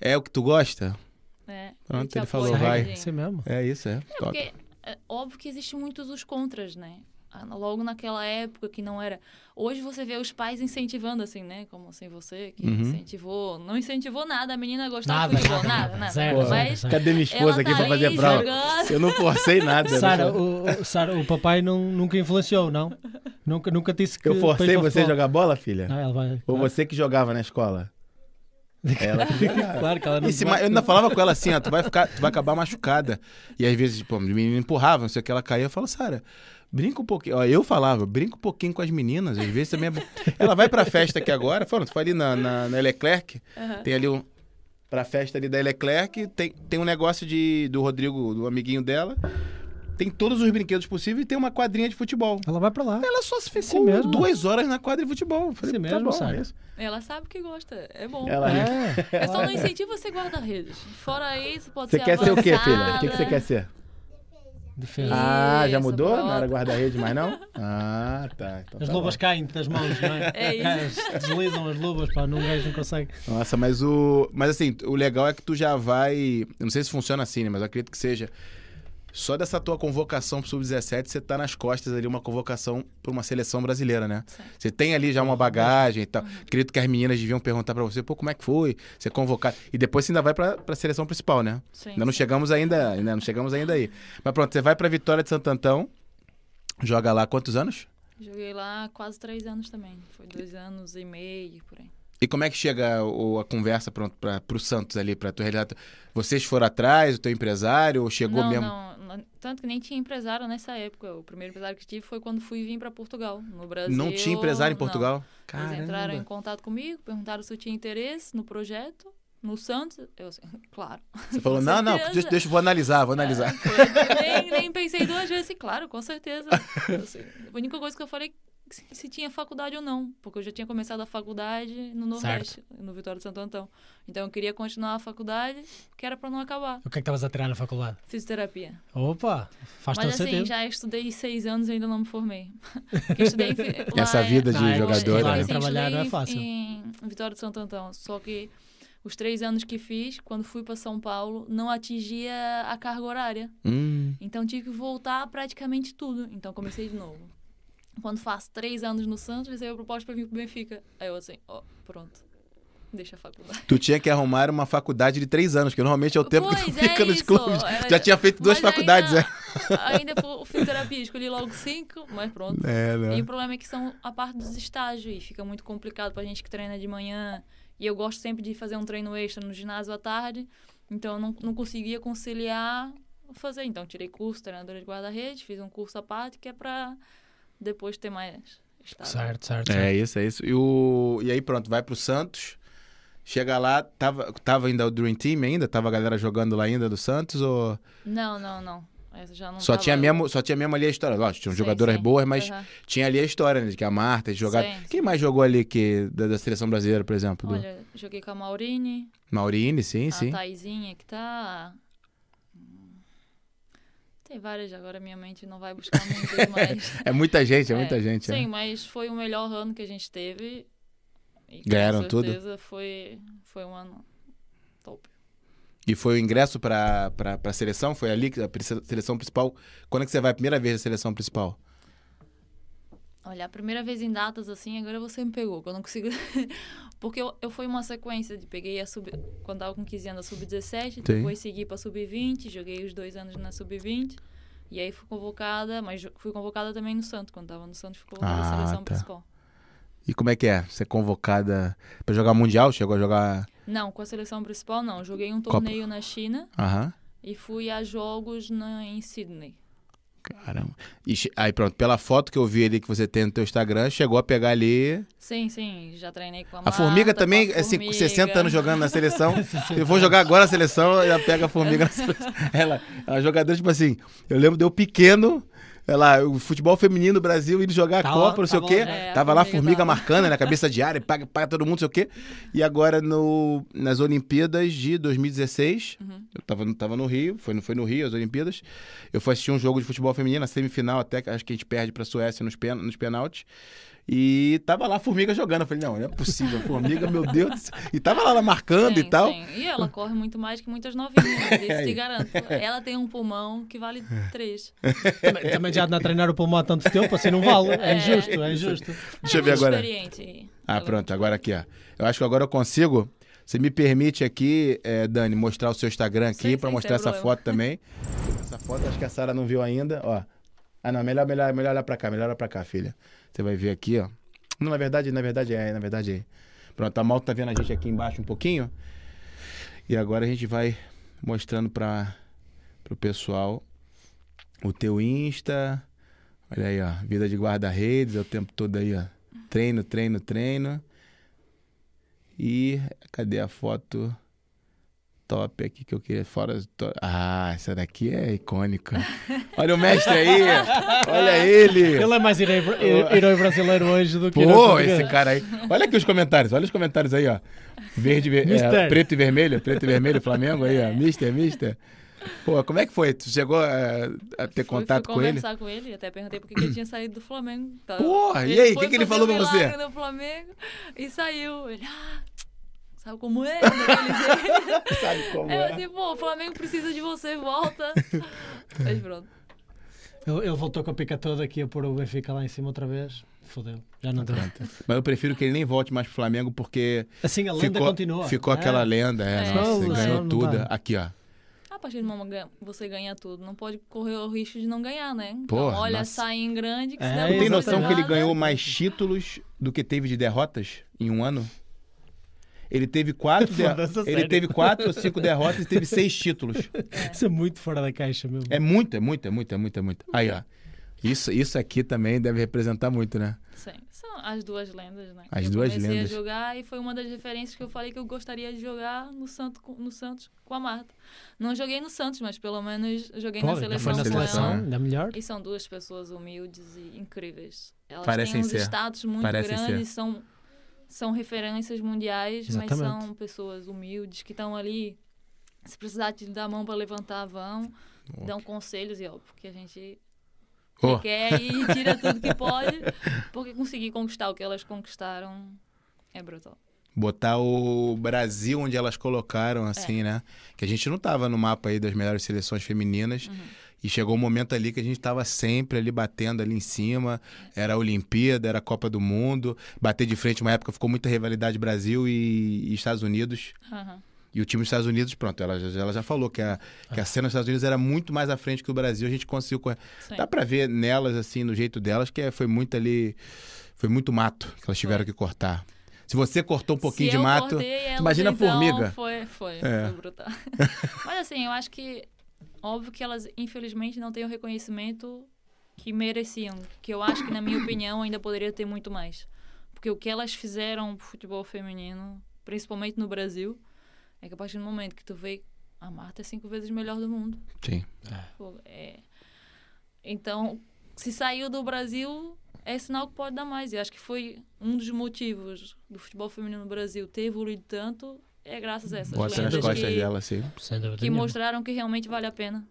é o que tu gosta? né? Pronto, te ele falou, vai. Mesmo. É isso, é. É Top. porque é óbvio que existem muitos os contras, né? Ah, Logo naquela época que não era. Hoje você vê os pais incentivando, assim, né? Como assim você, que Uhum. incentivou. Não incentivou nada a menina a gostar Nada, de futebol, nada, nada, nada. Zero, Mas zero. Cadê minha esposa ela aqui tá pra fazer jogando. Eu não forcei nada. eu Sara, o, Sara, o papai não, nunca influenciou, não? Nunca, nunca disse que. Eu forcei você a jogar bola, filha? Não, vai. Ou claro. você que jogava na escola? Ela que jogava. Claro que ela não E se vai- ma- eu ainda falava com ela assim, ó, tu vai ficar, tu vai acabar machucada. E às vezes, os meninos empurravam, não sei o que, ela caía, eu falo, Sara, brinca um pouquinho. Ó, eu falava, brinca um pouquinho com as meninas, às vezes também é bom. Ela vai pra festa aqui agora, falando, tu foi ali na, na, na Leclerc, Aham. tem ali um. Pra festa ali da Leclerc, tem, tem um negócio de, do Rodrigo, do amiguinho dela. Tem todos os brinquedos possíveis e tem uma quadrinha de futebol. Ela vai pra lá. Ela só se ficou Assim mesmo. duas horas na quadra de futebol. Falei, Assim tá mesmo, bom, Sara. é isso. Ela sabe que gosta, é bom. Ela- É. Eu só não incentivo você guarda-redes. Fora isso, pode Você ser quer ser o quê, filha? avançada. O que, que você quer ser? Defesa. Ah, já Isso, mudou? Não pronto. era guarda-rede mais, não? Ah, tá. Então As tá luvas bom. caem das mãos, não é? É isso. É, Deslizam as luvas, pá, não gajo não consegue. Nossa, mas o. Mas assim, o legal é que tu já vai. Eu não sei se funciona assim, né? Mas eu acredito que seja. Só dessa tua convocação pro Sub-17, você tá nas costas ali uma convocação pra uma seleção brasileira, né? Você tem ali já uma bagagem e tal. Acredito que as meninas deviam perguntar pra você, pô, como é que foi? Você convocar. E depois você ainda vai pra, pra seleção principal, né? Sim, Ainda não sim. chegamos ainda, ainda não chegamos ainda aí. Mas pronto, você vai pra Vitória de Santo Antão, joga lá quantos anos? Joguei lá quase três anos também. Foi dois anos e meio, por aí. E como é que chega o- a conversa pronto, pra, pro Santos ali, pra tu realizar? Vocês foram atrás, o teu empresário, ou chegou não, mesmo? Não, não, tanto que nem tinha empresário nessa época. O primeiro empresário que tive foi quando fui vir para Portugal. No Brasil. Não tinha empresário em não. Portugal? Eles entraram em Caramba. contato comigo, perguntaram se eu tinha interesse no projeto, no Santos. Eu assim, claro. Você falou, não, não, deixa, deixa, vou analisar, vou analisar. Foi, nem, nem pensei duas vezes, assim, claro, com certeza. Assim, a única coisa que eu falei se, se tinha faculdade ou não, porque eu já tinha começado a faculdade no Nordeste, no Vitória de Santo Antão. Então eu queria continuar a faculdade, que era para não acabar. O que é que estavas a tirar na faculdade? Fisioterapia. Opa, faz Mas todo assim, sentido. já estudei seis anos e ainda não me formei. Estudei em fi- lá Essa vida de estudar né? e trabalhar não é estudei fácil. Em Vitória de Santo Antão. Só que os três anos que fiz, quando fui para São Paulo, não atingia a carga horária. Hum, Então tive que voltar praticamente tudo. Então comecei de novo. Quando faço três anos no Santos, recebo a proposta para vir pro Benfica. Aí eu assim, ó, pronto. Deixa a faculdade. tu tinha que arrumar uma faculdade de três anos, que normalmente é o tempo que tu Pois é fica nos isso, clubes. era- Já tinha feito duas faculdades, ainda, é. Ainda fui- fiz terapia, escolhi logo cinco, mas pronto. É, E né? o problema é que são a parte dos estágios e fica muito complicado pra gente que treina de manhã. E eu gosto sempre de fazer um treino extra no ginásio à tarde, então eu não, não conseguia conciliar fazer. Então tirei curso treinadora de guarda-redes, fiz um curso à parte que é pra depois ter mais estágio. Certo, certo. É certo. isso, é isso. E, o... e aí pronto, vai pro Santos. Chega lá, tava, tava ainda o Dream Team ainda? Tava a galera jogando lá ainda do Santos? Ou Não, não, não. Essa já não só, tava- tinha mesmo, só tinha mesmo ali a história? Lógico, tinham Sim, jogadoras sim. boas, mas Aham. tinha ali a história, né? De que a Marta jogava. Sim, Quem mais jogou ali que, da, da seleção brasileira, por exemplo? Do... Olha, joguei com a Maurine, Maurine, sim, a sim. Taizinha que tá. Tem várias, agora minha mente não vai buscar muitas, mas. É muita gente, é, muita É, gente. Sim, né? mas foi o melhor ano que a gente teve. E Ganharam com tudo? certeza foi, foi um ano top. E foi o ingresso pra, pra seleção? Foi ali, que a seleção principal. Quando é que você vai a primeira vez na seleção principal? Olha, a primeira vez em datas assim, agora você me pegou, que eu não consigo. Porque eu, eu fui uma sequência de peguei a sub. Quando tava com 15 anos, a sub-17, depois segui pra sub-20, joguei os dois anos na sub-20. E aí fui convocada, mas fui convocada também no Santos. Quando tava no Santos, fui convocada Ah, na seleção tá. principal. E como é que é? Você é convocada pra jogar Mundial? Chegou a jogar. Não, com a seleção principal não. Joguei um Copa. torneio na China Aham. e fui a jogos na, em Sydney. Caramba. E aí pronto, pela foto que eu vi ali que você tem no teu Instagram, chegou a pegar ali. Sim, sim, já treinei com a A formiga Marta, também, com a cinco- Formiga. 60 anos jogando na seleção. Se eu for jogar agora a seleção, ela pega a formiga na seleção. Ela, ela jogadora, tipo assim, eu lembro de eu pequeno. Ela, o futebol feminino do Brasil, indo jogar a Tava- Copa, não sei o tava quê. lá. É, a tava lá a formiga tava. marcando, na cabeça de área, paga, paga todo mundo, não sei o quê. E agora no, nas Olimpíadas de 2016, Uhum. eu tava, no- tava no Rio, foi, no- foi no Rio as Olimpíadas. Eu fui assistir um jogo de futebol feminino, na semifinal, até que acho que a gente perde pra Suécia nos, pen, nos penaltis. E tava lá a formiga jogando. Eu falei, não, não é possível, formiga, meu Deus. do céu. E tava lá ela marcando Sim, e tal. sim. E ela corre muito mais que muitas novinhas, isso Aí. te garanto. Ela tem um pulmão que vale três. Também, também já anda a treinar o pulmão há tanto tempo, assim não vale. É É. injusto, é injusto. Deixa eu ver é agora. Ah, pronto, agora aqui, ó. Eu acho que agora eu consigo. Você me permite aqui, eh, Dani, mostrar o seu Instagram aqui sim, mostrar essa problema. foto também. Essa foto acho que a Sara não viu ainda, ó. Ah, não, melhor, melhor, melhor olhar pra cá, melhor olhar pra cá, filha. Você vai ver aqui, ó. Não, na verdade, na verdade é, na verdade é. Pronto, a Malta tá vendo a gente aqui embaixo um pouquinho. E agora a gente vai mostrando para pro pessoal o teu Insta. Olha aí, ó, vida de guarda-redes, é o tempo todo aí, ó. Treino, treino, treino. E cadê a foto top aqui que eu queria? Fora. to- Ah, essa daqui é icônica. Olha o mestre aí, olha ele. Ele é mais herói, herói brasileiro hoje do que Pô, esse cara aí. Olha aqui os comentários, olha os comentários aí, ó. Verde, ver- é, preto e vermelho, preto e vermelho, Flamengo aí, ó. Mister, mister. Pô, como é que foi? Tu chegou a, a ter Fui- contato fui com ele? conversar com ele, até perguntei por que ele tinha saído do Flamengo. Tá? Porra, e aí, o que que ele falou pra você? no Flamengo e saiu. Ele, ah, sabe como é? Sabe como eu é? assim, pô, o Flamengo precisa de você, volta. Mas pronto. Ele, ele voltou com a pica toda aqui a pôr o Benfica lá em cima outra vez. Fodeu, já não deu. Mas eu prefiro que ele nem volte mais pro Flamengo porque Assim a lenda ficou, continua. ficou É. aquela lenda, é, É, nossa, ganhou não tudo. tá. Aqui, ó. A partir do momento que você ganha tudo, não pode correr o risco de não ganhar, né? Então, Porra, olha, nossa. sai em grande, que É, Tu tem noção que ele errada- ganhou mais títulos do que teve de derrotas em um ano? Ele teve quatro, ele teve quatro ou cinco derrotas e teve seis títulos. Isso é muito fora da caixa mesmo. É muito, é muito, é muito, é muito, é muito. Aí, ó. Isso, isso aqui também deve representar muito, né? Sim, são as duas lendas, né? As eu duas comecei lendas. a jogar e foi uma das referências que eu falei que eu gostaria de jogar no, Santo, no Santos com a Marta. Não joguei no Santos, mas pelo menos joguei Pô, na seleção foi na seleção, ela. ainda melhor. E são duas pessoas humildes e incríveis. Elas Parecem têm uns ser. status muito Parecem grandes, são, são referências mundiais, mas Exatamente. são pessoas humildes que estão ali. Se precisar te dar a mão para levantar, vão. Dão conselhos e ó, porque a gente Ô, quer e tira tudo que pode, porque conseguir conquistar o que elas conquistaram é brutal. botar o Brasil onde elas colocaram, É. assim, né? Que a gente não tava no mapa aí das melhores seleções femininas. Uhum. E chegou um momento ali que a gente tava sempre ali batendo ali em cima. Era a Olimpíada, era a Copa do Mundo. Bater de frente, uma época ficou muita rivalidade Brasil e, e Estados Unidos. Aham. E o time dos Estados Unidos, pronto, ela, já- ela já falou que a, que a cena dos Estados Unidos era muito mais à frente que o Brasil. A gente conseguiu. correr. Sim. Dá pra ver nelas, assim, no jeito delas, que é- foi muito ali. Foi muito mato que elas tiveram que cortar. Se você cortou um pouquinho Se de mato. elas, imagina a formiga. Foi, foi, É. foi brutal. Mas assim, eu acho que óbvio que elas infelizmente não têm o reconhecimento que mereciam, que eu acho que na minha opinião ainda poderia ter muito mais. Porque o que elas fizeram pro futebol feminino, principalmente no Brasil, é que a partir do momento que tu vê a Marta é cinco vezes melhor do mundo. Sim. Pô, é... Então, se saiu do Brasil, é sinal que pode dar mais. E acho que foi um dos motivos do futebol feminino no Brasil ter evoluído tanto, é graças a essas Bota nas lendas costas que, dela, assim. Sem dúvida que nenhuma. mostraram que realmente vale a pena.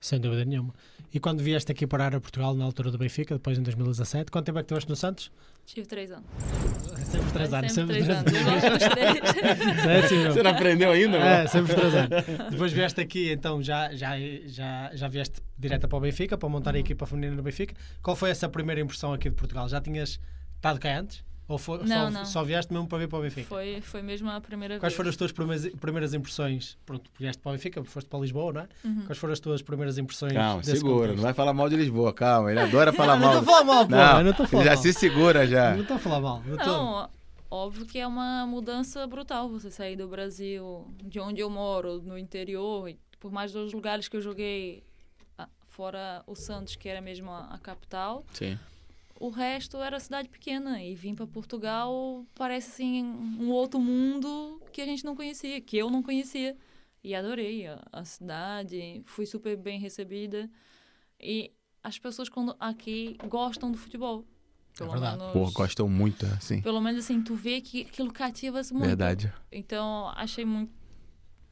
Sem dúvida nenhuma. E quando vieste aqui parar a Portugal na altura do Benfica, depois em 2017, quanto tempo é que estiveste no Santos? Tive três anos. Sempre três anos. Sempre Sempre três três anos. Três. É. Você não aprendeu ainda, É, mano? sempre três anos. Depois vieste aqui, então já, já, já, já vieste direto para o Benfica, para montar a Uhum. equipa feminina do Benfica. Qual foi essa primeira impressão aqui de Portugal? Já tinhas estado cá antes? Ou foi, Não, só, não. só vieste mesmo para vir para o Benfica? Foi, foi mesmo a primeira Quais vez. foram as tuas primeiras, primeiras impressões? Pronto, vieste para o Benfica, foste para Lisboa, não é? Uhum. Quais foram as tuas primeiras impressões? Calma, desse segura. contexto? Não vai falar mal de Lisboa, calma. Ele adora falar Não, mal. não estou a falar mal, pô. Não, não estou a falar já mal. se segura já. Não estou a falar mal. Não, Não, óbvio que é uma mudança brutal você sair do Brasil, de onde eu moro, no interior, e por mais dos lugares que eu joguei, ah, fora o Santos, que era mesmo a, a capital. Sim. O resto era cidade pequena e vir para Portugal parece assim um outro mundo que a gente não conhecia, que eu não conhecia. E adorei a, a cidade, fui super bem recebida. E as pessoas quando aqui gostam do futebol. Pelo verdade. menos, Pô, gostam muito, assim. pelo menos assim, tu vê que aquilo cativa muito. Verdade. Então, achei muito,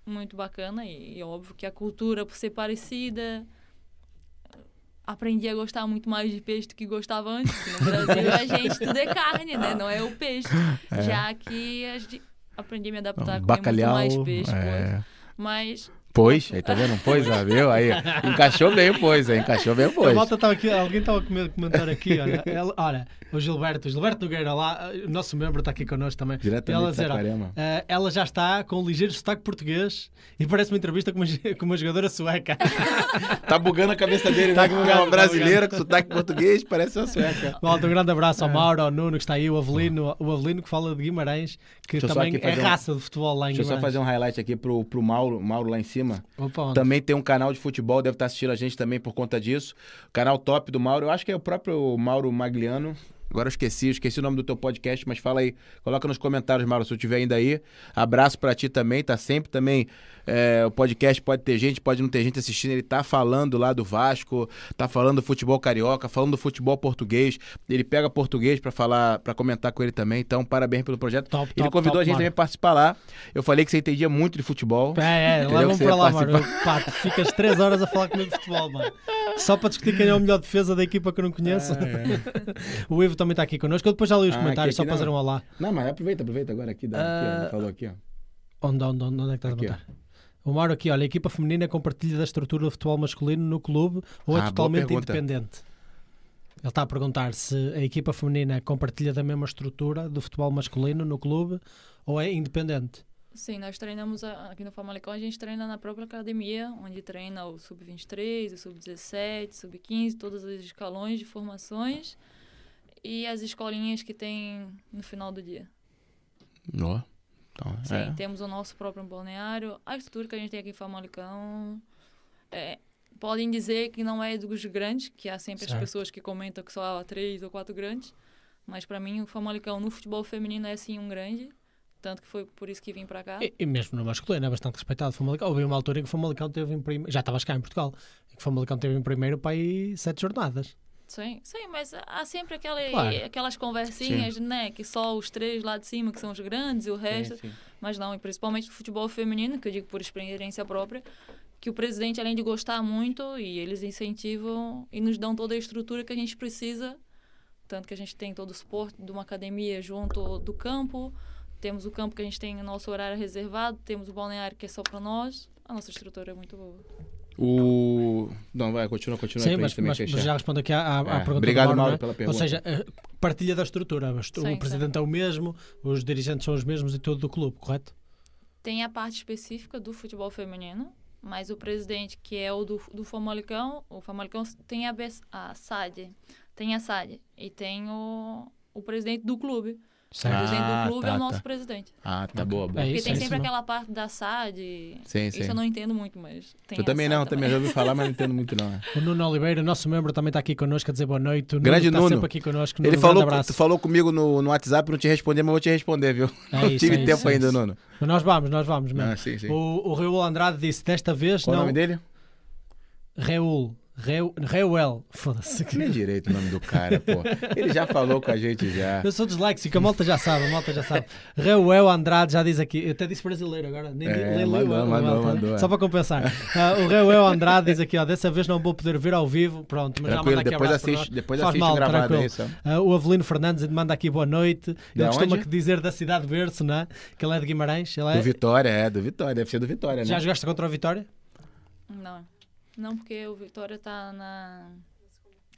muito bacana e, e óbvio que a cultura, por ser parecida, aprendi a gostar muito mais de peixe do que gostava antes. No Brasil, a gente tudo é carne, né? Não é o peixe. Já que a gente aprendi a me adaptar a comer Bacalhau. muito mais peixe. é... Mas Pois, aí tá vendo? Pois, ah, viu? Aí, encaixou bem o pois, aí, encaixou bem o A pois. malta estava aqui, alguém estava a comentar aqui, olha, ela- olha, o Gilberto, o Gilberto Nogueira lá, o nosso membro está aqui connosco também. Diretamente ela dizer, ó, eh, ela já está com um ligeiro sotaque português e parece uma entrevista com uma, com uma jogadora sueca. Tá bugando a cabeça dele, Tá né? bugando, É tá uma brasileira com sotaque português, parece uma sueca. Malta, um grande abraço É. ao Mauro, ao Nuno que está aí, o Avelino, o Avelino que fala de Guimarães, que Deixa também é um- raça de futebol lá em Deixa eu só Guimarães. fazer um highlight aqui pro, pro Mauro, Mauro lá em cima. Opa, onde? Também tem um canal de futebol, deve estar assistindo a gente também por conta disso. Canal top do Mauro, eu acho que é o próprio Mauro Magliano. Agora eu esqueci, esqueci o nome do teu podcast, mas fala aí, coloca nos comentários, Mauro, se eu tiver ainda aí. Abraço pra ti também, tá sempre também. É, o podcast pode ter gente, pode não ter gente assistindo. Ele tá falando lá do Vasco, tá falando do futebol carioca, falando do futebol português. Ele pega português pra falar, para comentar com ele também. Então, parabéns pelo projeto. Top, ele top, convidou top, a gente também pra participar lá. Eu falei que você entendia muito de futebol. É, é, você para ia lá, mano. participar. Pá, tu ficas 3 horas a falar comigo de futebol, mano. Só para discutir quem é o melhor defesa da equipa que eu não conheço. o Ivo também está aqui connosco. Eu depois já li os Ah, comentários, aqui, só aqui para fazer um olá. Não, mas aproveita, aproveita agora aqui. Dá, aqui ó, Ah, falou aqui, ó. Onde, onde, onde, onde é que estás Aqui, a botar? O Mauro aqui, olha, a equipa feminina compartilha da estrutura do futebol masculino no clube ou é Ah, totalmente independente? Ele está a perguntar se a equipa feminina compartilha da mesma estrutura do futebol masculino no clube ou é independente. Sim, nós treinamos aqui no Famalicão, a gente treina na própria academia, onde treina o sub-23, o sub-17, sub-15, todos os escalões de formações e as escolinhas que tem no final do dia. Ó. Então, Sim, é. temos o nosso próprio balneário. A estrutura que a gente tem aqui em Famalicão, é, podem dizer que não é dos grandes, que há sempre Certo. as pessoas que comentam que só há três ou quatro grandes, mas para mim o Famalicão no futebol feminino é sim um grande, tanto que foi por isso que vim para cá. E, e mesmo no masculino é bastante respeitado. Famalicão. Houve uma altura em que o Famalicão teve em primeiro. Já estavas cá em Portugal. Em que o Famalicão teve em primeiro para aí sete jornadas. Sim, sim, mas há sempre aquela, Claro. aquelas conversinhas, né? Que só os três lá de cima que são os grandes e o resto. Sim, sim. Mas não, e principalmente no futebol feminino, que eu digo por experiência própria, que o presidente, além de gostar muito, e eles incentivam e nos dão toda a estrutura que a gente precisa. Tanto que a gente tem todo o suporte de uma academia junto do campo, temos o campo que a gente tem o nosso horário reservado, temos o balneário que é só para nós. A nossa estrutura é muito boa. O. Não, vai, continua, continua Sim, mas, mas, mas já respondo aqui à, à- à É, pergunta obrigado, do Mauro, é? pela Ou pergunta. seja, eh, partilha da estrutura. Sim, o presidente é o mesmo, os dirigentes são os mesmos e tudo do clube, correto? Tem a parte específica do futebol feminino, mas o presidente, que é o do, do Famalicão, o Famalicão tem a, a SAD, tem a SAD e tem o, o presidente do clube. O Certo. presidente Ah, do clube tá, é o nosso tá. presidente. Ah, tá boa, boa. É Porque isso, tem é sempre isso, aquela parte da SAD. Sim, sim. Isso eu não entendo muito, mas tem Eu também não, também já ouvi falar, mas não entendo muito não. é. O Nuno Oliveira, nosso membro, também está aqui connosco a dizer boa noite. O Nuno Grande está Nuno. sempre aqui connosco. Nuno, Ele falou, tu falou comigo no, no WhatsApp, não te responder, mas vou te responder, viu? É não isso, tive é tempo isso, é ainda. Nuno. Mas nós vamos, nós vamos mesmo. Ah, sim, sim. O, o Raul Andrade disse desta vez Qual o não. nome dele? Raul. Reu- Reuel. Foda-se. Nem direito o nome do cara, pô. Ele já falou com a gente já. Eu sou disléxico, a malta já sabe, a malta já sabe. Reuel Andrade já diz aqui, eu até disse brasileiro agora, nem É, nem mandou, mandou, o- mandou, é. Só para compensar. Ah, o Reuel Andrade diz aqui, ó, dessa vez não vou poder vir ao vivo, pronto, mas já Tranquilo, manda aqui depois assiste, depois Faz assiste mal, o gravado tranquilo. aí, só. Ah, o Avelino Fernandes manda aqui boa noite. De Ele costuma onde? dizer da cidade de berço, não é? Que ele é de Guimarães. Ele é... Do Vitória, é, do Vitória. Deve ser do Vitória, né? Já jogaste contra o Vitória? Não. Não, porque o Vitória está na,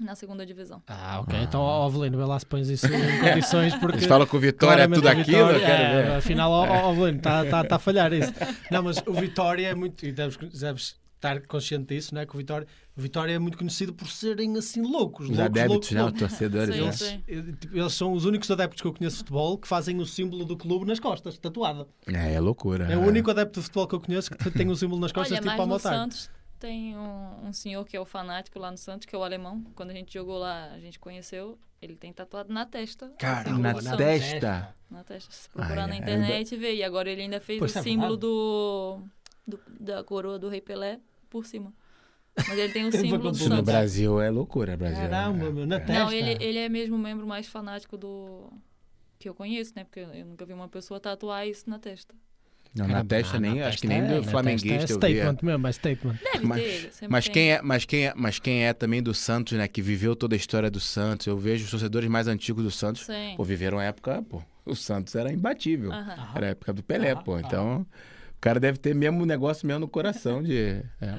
na segunda divisão. Ah, ok. Então, ó, Avelino, vê lá se pões isso em condições, porque... Eles falam que o Vitória é tudo aquilo, Vitória- quero é, ver. Afinal, ó, Avelino, está tá, tá a falhar isso. Não, mas o Vitória é muito. E deves, deves estar consciente disso, não é? Que o Vitória, o Vitória é muito conhecido por serem assim loucos. Os loucos, adeptos, loucos? Os loucos. torcedores, Sim, né? sim. Eh, tipo, Eles são os únicos adeptos que eu conheço de futebol que fazem o símbolo do clube nas costas, tatuado. É, é loucura. É o único adepto de futebol que eu conheço que tem o símbolo nas costas, Olha, tipo mas a no motar. Santos Tem um, um senhor que é o fanático lá no Santos, que é o alemão. Quando a gente jogou lá, a gente conheceu. Ele tem tatuado na testa. Cara, símbolo Na Santos. testa. Na testa. Se procurar Ai, na internet, vê. E agora ele ainda fez Pô, o é símbolo do, do- da coroa do Rei Pelé por cima. Mas ele tem o símbolo do Isso Isso no Santos. Brasil é loucura, Brasil. Caramba, é. meu, na É. testa. Não, ele, ele é mesmo o membro mais fanático do. que eu conheço, né? Porque eu nunca vi uma pessoa tatuar isso na testa. Não, na testa na nem, testa acho que nem é- do na flamenguista testa é eu statement mesmo, é statement. Deve Mas- ter. Mas tem. quem, é, mas, quem é, mas quem é também do Santos, né? Que viveu toda a história do Santos. Eu vejo os torcedores mais antigos do Santos. Sim. Pô, viveram a época, pô. O Santos era imbatível. Era a época do Pelé, pô. Então, o cara deve ter mesmo um negócio mesmo no coração de. é.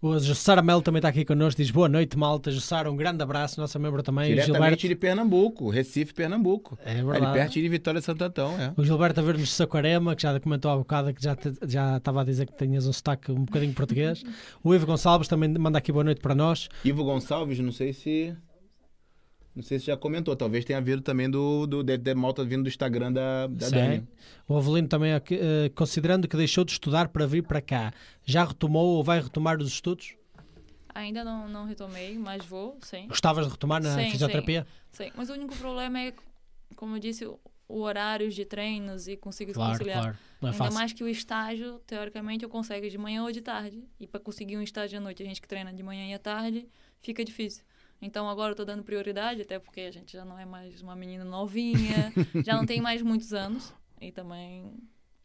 O Jussara Melo também está aqui connosco, diz boa noite, malta. Jussara, um grande abraço, nossa membro também. Diretamente Gilberto, de Pernambuco, Recife, Pernambuco. é Ali verdade. perto de Vitória Santo Antão, é. O Gilberto a ver-nos de Saquarema, que já comentou há bocado que já, te- já estava a dizer que tinhas um sotaque um bocadinho português. O Ivo Gonçalves também manda aqui boa noite para nós. Ivo Gonçalves, não sei se. Não sei se já comentou. Talvez tenha vindo também do. do deve ter malta vindo do Instagram da, da Sim. Dani. O Avelino também, aqui, eh, considerando que deixou de estudar para vir para cá, já retomou ou vai retomar os estudos? Ainda não, não retomei, mas vou, sim. Gostavas de retomar na Sim, fisioterapia? sim. Mas o único problema é, como eu disse, o, horários de treinos e conseguir Claro, conciliar. claro. Não é Ainda fácil. mais que o estágio, teoricamente, eu consigo de manhã ou de tarde. E para conseguir um estágio à noite, a gente que treina de manhã e à tarde, fica difícil. Então agora eu tô dando prioridade, até porque a gente já não é mais uma menina novinha, já não tem mais muitos anos. E também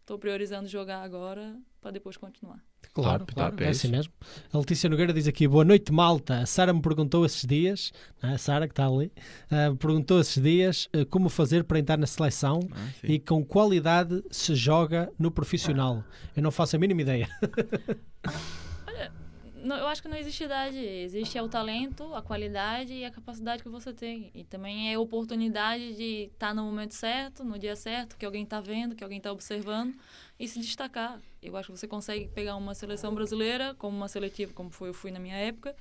tô priorizando jogar agora para depois continuar. Claro, claro, top, é é assim mesmo. A Letícia Nogueira diz aqui: Boa noite, malta. A Sara me perguntou esses dias, né, a Sara que está ali, ah, perguntou esses dias ah, como fazer para entrar na seleção Ah, e com qualidade se joga no profissional. Eu não faço a mínima ideia. Não, eu acho que não existe idade. Existe é o talento, a qualidade e a capacidade que você tem. E também é a oportunidade de estar no momento certo, no dia certo, que alguém está vendo, que alguém está observando e se destacar. Eu acho que você consegue pegar uma seleção brasileira como uma seletiva, como foi eu fui na minha época,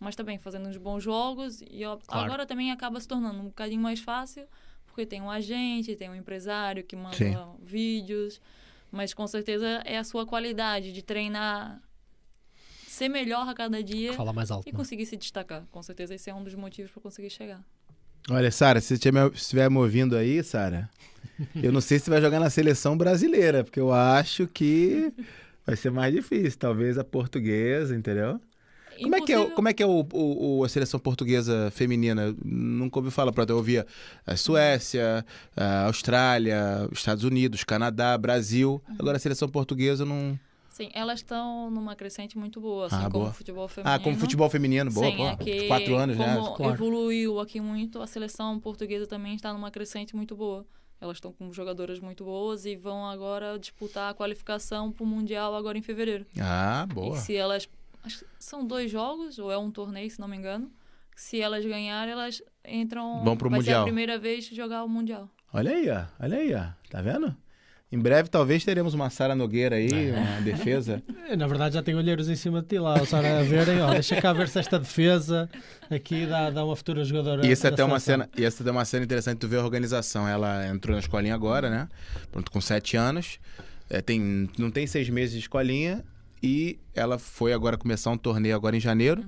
mas também fazendo uns bons jogos. E ó, Claro. agora também acaba se tornando um bocadinho mais fácil, porque tem um agente, tem um empresário que manda Sim. vídeos. Mas com certeza é a sua qualidade de treinar ser melhor a cada dia Fala mais alto. e não? conseguir se destacar. Com certeza esse é um dos motivos para conseguir chegar. Olha, Sara, se você estiver- me ouvindo aí, Sara, eu não sei se vai jogar na seleção brasileira, porque eu acho que vai ser mais difícil. Talvez a portuguesa, entendeu? Como é que é, como é, que é o, o- o- a seleção portuguesa feminina? Nunca ouvi falar. Pronto, eu ouvia a Suécia, a Austrália, os Estados Unidos, Canadá, Brasil. Uhum. Agora a seleção portuguesa não. Sim, elas estão numa crescente muito boa, assim Ah, como boa. o futebol feminino. Ah, como futebol feminino, boa, Sim, pô. aqui, Quatro anos, né? como Claro. evoluiu aqui muito, a seleção portuguesa também está numa crescente muito boa. Elas estão com jogadoras muito boas e vão agora disputar a qualificação para o Mundial agora em fevereiro. Ah, E boa. se elas. São dois jogos, ou é um torneio, se não me engano. Se elas ganharem, elas entram. Vão pro vai Ser a Mundial. primeira vez jogar o Mundial. Olha aí, ó. Olha aí, ó. Tá vendo? Em breve, talvez, teremos uma Sara Nogueira aí, uma defesa. Eu, Na verdade, já tenho olheiros em cima de ti lá, o Sara a verem. Ó, deixa cá ver se esta defesa aqui dá, dá uma futura jogadora. E essa é até uma cena, e essa é até uma cena interessante tu ver a organização. Ela entrou na escolinha agora, né? Pronto, com sete anos. É, tem, não tem seis meses de escolinha. E ela foi agora começar um torneio agora em janeiro.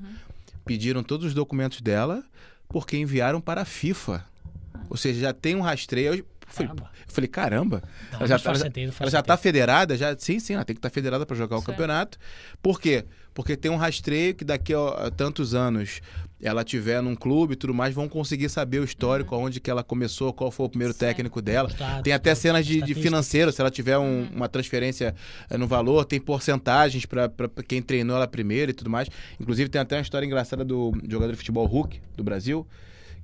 Pediram todos os documentos dela, porque enviaram para a FIFA. Ou seja, já tem um rastreio. Eu falei, Caramba. eu falei, caramba. Não, ela já, ela- sentido, ela já está federada, já, sim, sim, ela tem que estar federada para jogar o Sim. campeonato. Por quê? Porque tem um rastreio que daqui a, tantos anos ela tiver num clube e tudo mais, vão conseguir saber o histórico, aonde que ela começou, qual foi o primeiro Sim. técnico dela. Status, Tem até cenas de, de financeiro, se ela tiver um- uma transferência eh, no valor, tem porcentagens para quem treinou ela primeiro e tudo mais. Inclusive, tem até uma história engraçada do jogador de futebol Hulk do Brasil,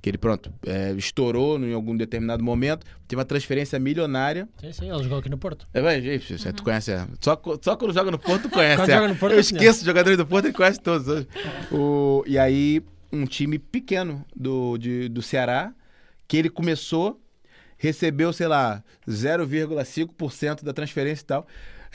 que ele, pronto, eh, estourou em algum determinado momento, teve uma transferência milionária. Sim, sim, ele jogou aqui no Porto. É, vai, gente, você- tu conhece. é, Só, só quando joga no Porto, tu conhece. Quando é. joga no Porto, eu eu esqueço os jogadores do Porto, ele conhece todos. O, e aí, um time pequeno do, de- do Ceará, que ele começou recebeu, sei lá, 0,5% da transferência e tal.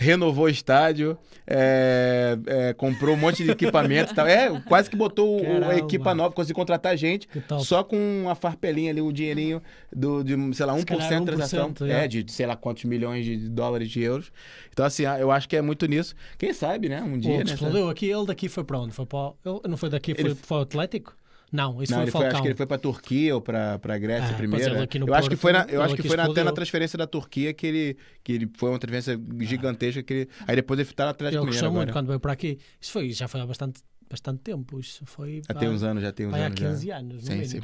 Renovou o estádio, é, é, comprou um monte de equipamento e tal. É, quase que botou Caramba. equipa nova, conseguiu contratar gente só com a farpelinha ali, o dinheirinho do, de, sei lá, 1% Se calhar de transação. 1%, É, é. de sei lá quantos milhões de dólares, de euros. Então, assim, eu acho que é muito nisso. Quem sabe, né? Um dia, O né? explodiu aqui, ele daqui foi para onde? Foi para ele não foi daqui, foi Ele- para o Atlético? Não, isso Não, foi o foi, Falcão. acho que ele foi pra Turquia ou pra, pra Grécia Ah, pois primeiro. né? eu acho que Porto, foi, na, eu acho que foi na, até na transferência da Turquia que ele, que ele foi uma transferência gigantesca. Que ele, aí depois ele tá no Atlético Ele Mineiro gostou muito agora. quando veio para aqui. Isso foi, já foi há bastante, bastante tempo. Isso foi Já tem uns anos, já tem uns vai há anos. 15 já. anos. no Sim, mínimo. sim.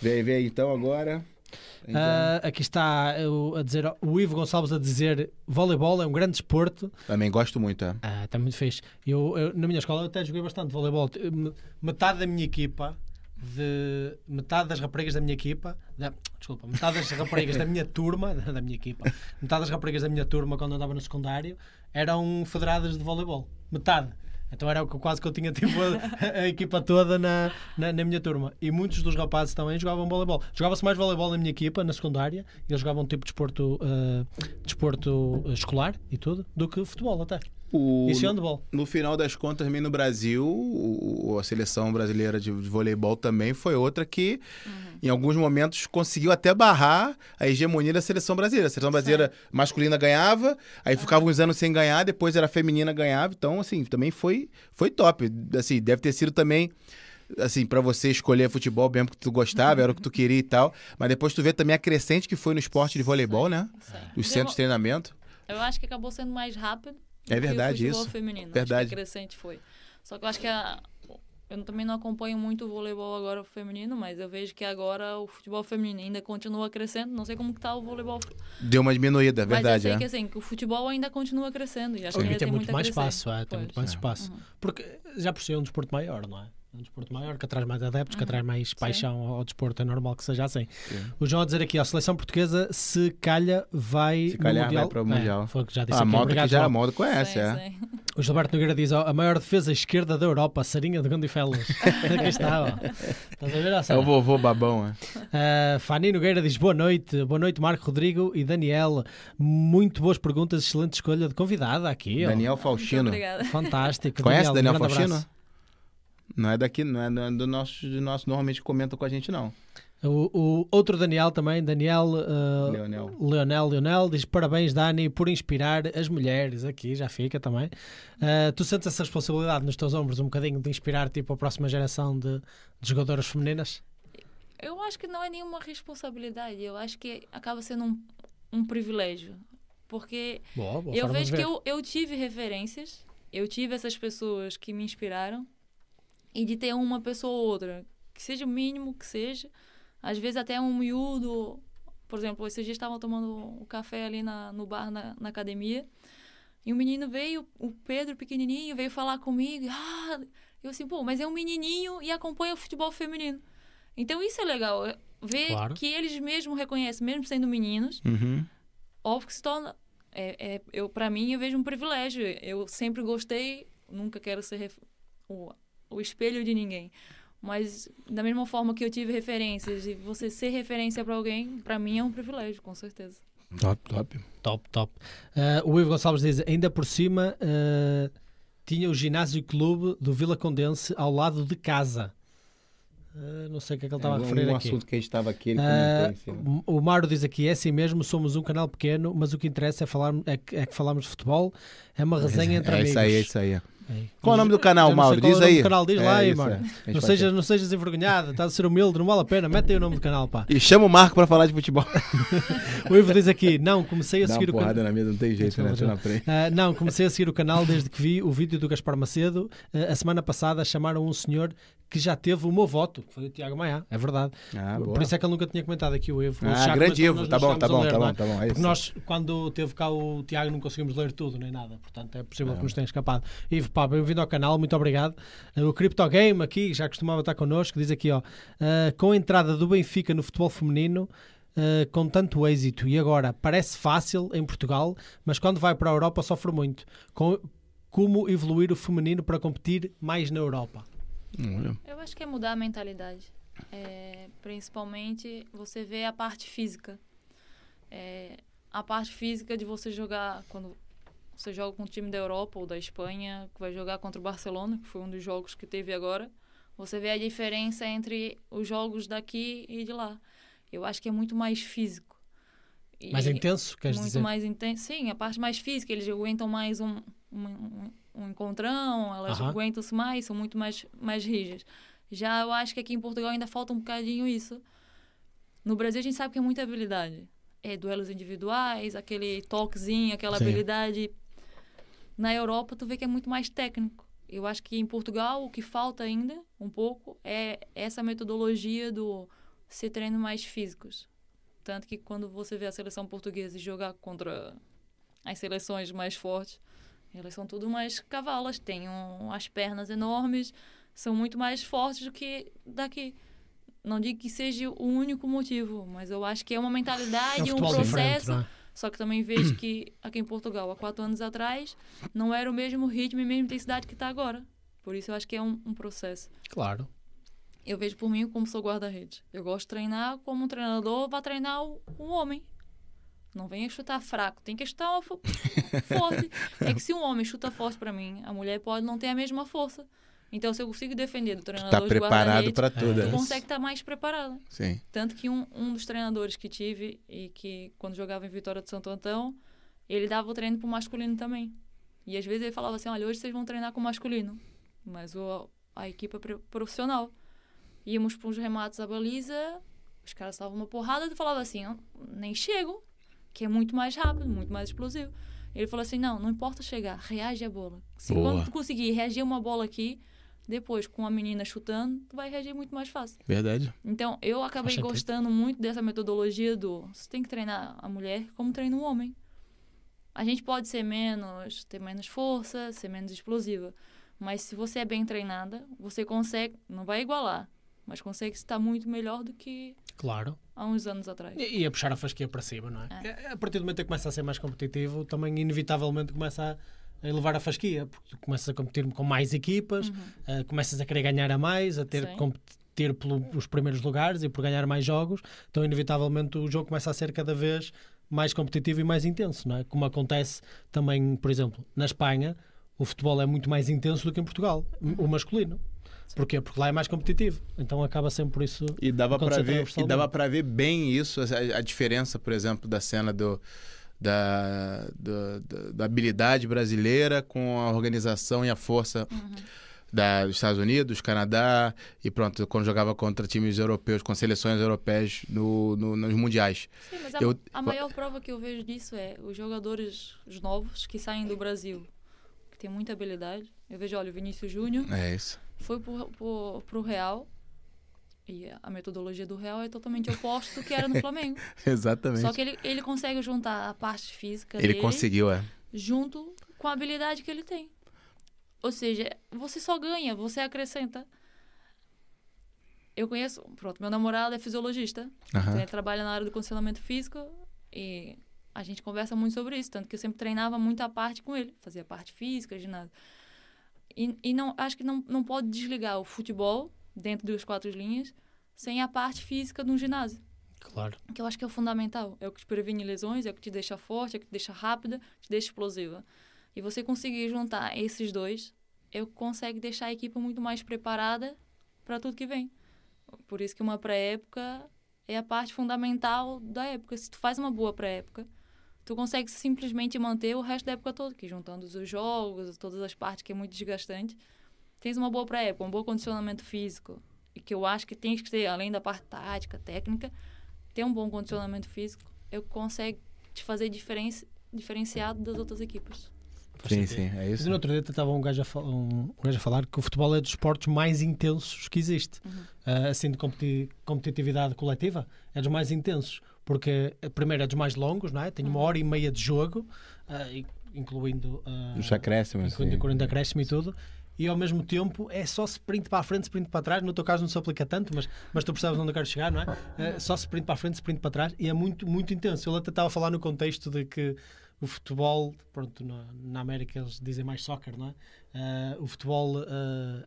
Vê aí, vê aí então agora. Então, Ah, aqui está a dizer, o Ivo Gonçalves a dizer voleibol é um grande desporto. Também gosto muito. É. Ah, está muito fixe. Eu, eu, na minha escola eu até joguei bastante voleibol. Me- Metade da minha equipa, de metade das raparigas da minha equipa, da- desculpa, metade das raparigas da minha turma, da minha equipa, metade das raparigas da minha turma quando andava no secundário eram federadas de voleibol. Metade. Então era quase que eu tinha tipo a, a equipa toda na, na, na minha turma. E muitos dos rapazes também jogavam voleibol. Jogava-se mais voleibol na minha equipa, na secundária, e eles jogavam tipo de desporto, ah, desporto ah, escolar e tudo, do que futebol até. O, Isso é handball. no final das contas, também no Brasil, o- a seleção brasileira de, de voleibol também foi outra que, em alguns momentos, conseguiu até barrar a hegemonia da seleção brasileira. A seleção brasileira masculina ganhava, aí ficava uns anos sem ganhar, depois era feminina ganhava. Então, assim, também foi, foi top. Assim, deve ter sido também assim, pra você escolher futebol mesmo que tu gostava, era o que tu queria e tal. Mas depois tu vê também a crescente que foi no esporte de voleibol, né? Sim. Os centros de treinamento. Eu acho que acabou sendo mais rápido. É verdade isso. feminino. Verdade. Acho que a crescente foi. Só que eu acho que a- eu também não acompanho muito o voleibol agora feminino, mas eu vejo que agora o futebol feminino ainda continua crescendo. Não sei como que tá o voleibol. Deu uma diminuída, é mas verdade, eu sei é. que assim, que o futebol ainda continua crescendo. E acho que ainda tem tem muito mais crescer. espaço, é, tem Pois. muito mais espaço. Porque já por é um desporto maior, não é? É um desporto maior que atrai mais adeptos, que atrai mais paixão ao ao desporto. É normal que seja assim. Sim. O João a dizer aqui, a seleção portuguesa, se calha, vai Se calhar Mundial. vai para o Mundial. É, foi o que já disse Ah, a aqui. moda Obrigado, que já a moda conhece, Sim, é. sim. O Gilberto Nogueira diz, ó, a maior defesa esquerda da Europa, Sarinha de Gondifelas. aqui está, ó. Estás a ver, ó, É o vovô babão, é. Uh, Fani Nogueira diz boa noite, boa noite Marco Rodrigo e Daniel. Muito boas perguntas, excelente escolha de convidada aqui. ó. Daniel obrigada. Fantástico. Conhece Daniel Faustino? abraço. Não é daqui, não é do do nosso, do nosso normalmente comenta com a gente, não. O, o outro Daniel também, Daniel uh, Leonel. Leonel Leonel, diz parabéns Dani por inspirar as mulheres. Aqui já fica também. Uh, tu sentes essa responsabilidade nos teus ombros um bocadinho de inspirar tipo a próxima geração de, de jogadoras femininas? Eu acho que não é nenhuma responsabilidade. Eu acho que acaba sendo um, um privilégio. Porque Boa, boa eu vejo que eu, eu tive referências, eu tive essas pessoas que me inspiraram, e de ter uma pessoa ou outra, que seja o mínimo que seja, às vezes até um miúdo. Por exemplo, esses dias estavam tomando um café ali na, no bar, na, na academia, e o menino veio, o Pedro pequenininho, veio falar comigo. Ah, eu assim, pô, mas é um menininho e acompanha o futebol feminino. Então isso é legal, é ver Claro. que eles mesmos reconhecem, mesmo sendo meninos, Uhum. óbvio que se torna. É, é, eu, para mim, eu vejo um privilégio. Eu sempre gostei, nunca quero ser ref- o, o espelho de ninguém. Mas, da mesma forma que eu tive referências, e você ser referência para alguém, para mim é um privilégio, com certeza. Top, top. Top, top. Uh, o Ivo Gonçalves diz: ainda por cima uh, tinha o ginásio clube do Vila Condense ao lado de casa. Uh, não sei o que é que ele estava a um, referir um aqui. assunto que a gente estava aqui, ele comentou em cima. o Mário diz aqui: é assim mesmo, somos um canal pequeno, mas o que interessa é, falar, é, que, é que falamos de futebol, é uma resenha entre é amigos. isso aí, é isso aí. Qual é o nome do canal, Mauro? é Diz o aí. do canal, diz É lá aí, é. Não, seja, não sejas envergonhado, estás a ser humilde, não vale a pena, mete aí o nome do canal, pá. E chama o Marco pra falar de futebol. O Ivo diz aqui: não, comecei a Dá seguir o canal. na mesa, não tem jeito, né? Na frente. Ah, não, comecei a seguir o canal desde que vi o vídeo do Gaspar Macedo. Ah, a semana passada chamaram um senhor que já teve o meu voto, que foi o Tiago Maia, é verdade. Ah, boa. Por isso é que ele nunca tinha comentado aqui o. Ele Ah, grande nós Tá bom, tá bom, ler, tá não é? bom, tá bom. É Porque nós, quando teve cá o Tiago, não conseguimos ler tudo nem nada. Portanto, é possível Não. que nos tenha escapado. Ivo, pá, bem-vindo ao canal, muito obrigado. O Crypto Game aqui, já costumava estar connosco, diz aqui, ó, uh, com a entrada do Benfica no futebol feminino. uh, com tanto êxito e agora parece fácil em Portugal, mas quando vai para a Europa sofre muito. Com- como evoluir o feminino para competir mais na Europa? Olha. Eu acho que é mudar a mentalidade. é, principalmente você vê a parte física. É, a parte física de você jogar quando você joga com um time da Europa ou da Espanha, que vai jogar contra o Barcelona, que foi um dos jogos que teve agora, você vê a diferença entre os jogos daqui e de lá. Eu acho que é muito mais físico. E Mais intenso, muito dizer? mais intenso. Sim, a parte mais física, eles aguentam mais um, um, um- um encontrão, elas Aham. aguentam-se mais, são muito mais, mais rígidas. Já eu acho que aqui em Portugal ainda falta um bocadinho isso. No Brasil a gente sabe que é muita habilidade. É duelos individuais, aquele toquezinho, aquela Sim. habilidade. Na Europa tu vê que é muito mais técnico. Eu acho que em Portugal o que falta ainda um pouco é essa metodologia do ser treino mais físicos. Tanto que quando você vê a seleção portuguesa jogar contra as seleções mais fortes, elas são tudo mais cavalas, têm um- as pernas enormes, são muito mais fortes do que daqui. Não digo que seja o único motivo, mas eu acho que é uma É um mentalidade, um futebol diferente, processo. não é? Só que também vejo que aqui em Portugal, há quatro anos atrás, não era o mesmo ritmo e mesma intensidade que está agora. Por isso eu acho que é um, um processo. Claro. Eu vejo por mim como sou guarda-redes. Eu gosto de treinar como um treinador vai treinar um homem. Não venha chutar fraco, tem que chutar forte. É que se um homem chuta forte para mim, a mulher pode não ter a mesma força. Então, se eu consigo defender do treinador Tá de preparado guarda-redes, pra tudo. É. tu né? consegue estar mais preparada. Sim. Tanto que um, um dos treinadores que tive e que quando jogava em Vitória de Santo Antão, ele dava o treino pro masculino também. E às vezes ele falava assim, olha, hoje vocês vão treinar com o masculino. Mas o, a equipe é profissional. Íamos para uns remates à baliza, os caras estavam uma porrada e falava assim, "Eu nem chego, que é muito mais rápido, muito mais explosivo. Ele falou assim, não, não importa chegar, reage à bola. Se Boa. quando tu conseguir reagir a uma bola aqui, depois com a menina chutando, tu vai reagir muito mais fácil. Verdade. Então, eu acabei sentido. gostando muito dessa metodologia do você tem que treinar a mulher como treina um homem. A gente pode ser menos, ter menos força, ser menos explosiva, mas se você é bem treinada, você consegue, não vai igualar, mas consegue estar muito melhor do que Claro. há uns anos atrás. E, e a puxar a fasquia para cima, não é? É, A partir do momento que começa a ser mais competitivo, também inevitavelmente começa a, elevar a fasquia, porque tu começas a competir com mais equipas, eh, começas a querer ganhar a mais, a ter Sim. que competir pelos primeiros lugares e por ganhar mais jogos, então inevitavelmente o jogo começa a ser cada vez mais competitivo e mais intenso, não é? Como acontece também, por exemplo, na Espanha, o futebol é muito mais intenso do que em Portugal, o masculino. Porquê? Porque lá é mais competitivo. Então acaba sempre por isso. E dava para ver, e dava para ver bem isso, a, a diferença, por exemplo, da cena do da, do- da, da habilidade brasileira com a organização e a força da, dos Estados Unidos, Canadá e pronto, quando jogava contra times europeus, com seleções europeias no, no- nos mundiais. Sim, mas a, Eu- a maior prova que eu vejo disso é os jogadores os novos que saem do Brasil, que tem muita habilidade. Eu vejo, olha, o Vinícius Júnior É isso. Foi pro, pro, pro Real. E a metodologia do Real é totalmente oposta do que era no Flamengo. Exatamente. Só que ele, ele consegue juntar a parte física Ele dele conseguiu, é. junto com a habilidade que ele tem. Ou seja, você só ganha, você acrescenta. Eu conheço, pronto, meu namorado é fisiologista. Então, ele trabalha na área do condicionamento físico e a gente conversa muito sobre isso. Tanto que eu sempre treinava muito a parte com ele. Fazia parte física, ginásio. E, e não, acho que não, não pode desligar o futebol, dentro das quatro linhas, sem a parte física de um ginásio. Claro. Que eu acho que é o fundamental. É o que te previne lesões, é o que te deixa forte, é o que te deixa rápida, te deixa explosiva. E você conseguir juntar esses dois, que consegue deixar a equipe muito mais preparada para tudo que vem. Por isso que uma pré-época é a parte fundamental da época. Se tu faz uma boa pré-época, tu consegue simplesmente manter o resto da época toda, que juntando os jogos, todas as partes que é muito desgastante, tens uma boa pré-época, um bom condicionamento físico, e que eu acho que tens que ter, além da parte tática, técnica, ter um bom condicionamento físico, é o que consegue te fazer diferenci diferenciado das outras equipas. Sim, sim, é Mas isso. no outro dia estava um gajo, a um, um gajo a falar que o futebol é dos esportes mais intensos que existe. Uhum. Ah, assim, de competi- competitividade coletiva, é dos mais intensos. Porque, primeiro, é dos mais longos, não é? Tem uma hora e meia de jogo, e- incluindo. ah, Os acréscimos. incluindo acréscimo e tudo. E ao mesmo tempo é só sprint para a frente, sprint para trás. No teu caso não se aplica tanto, mas, mas tu percebes onde eu quero chegar, não é? É só sprint para a frente, sprint para trás. E é muito, muito intenso. Ele até estava a falar no contexto de que o futebol, pronto, na, na América eles dizem mais soccer, não é? Uh, o futebol uh,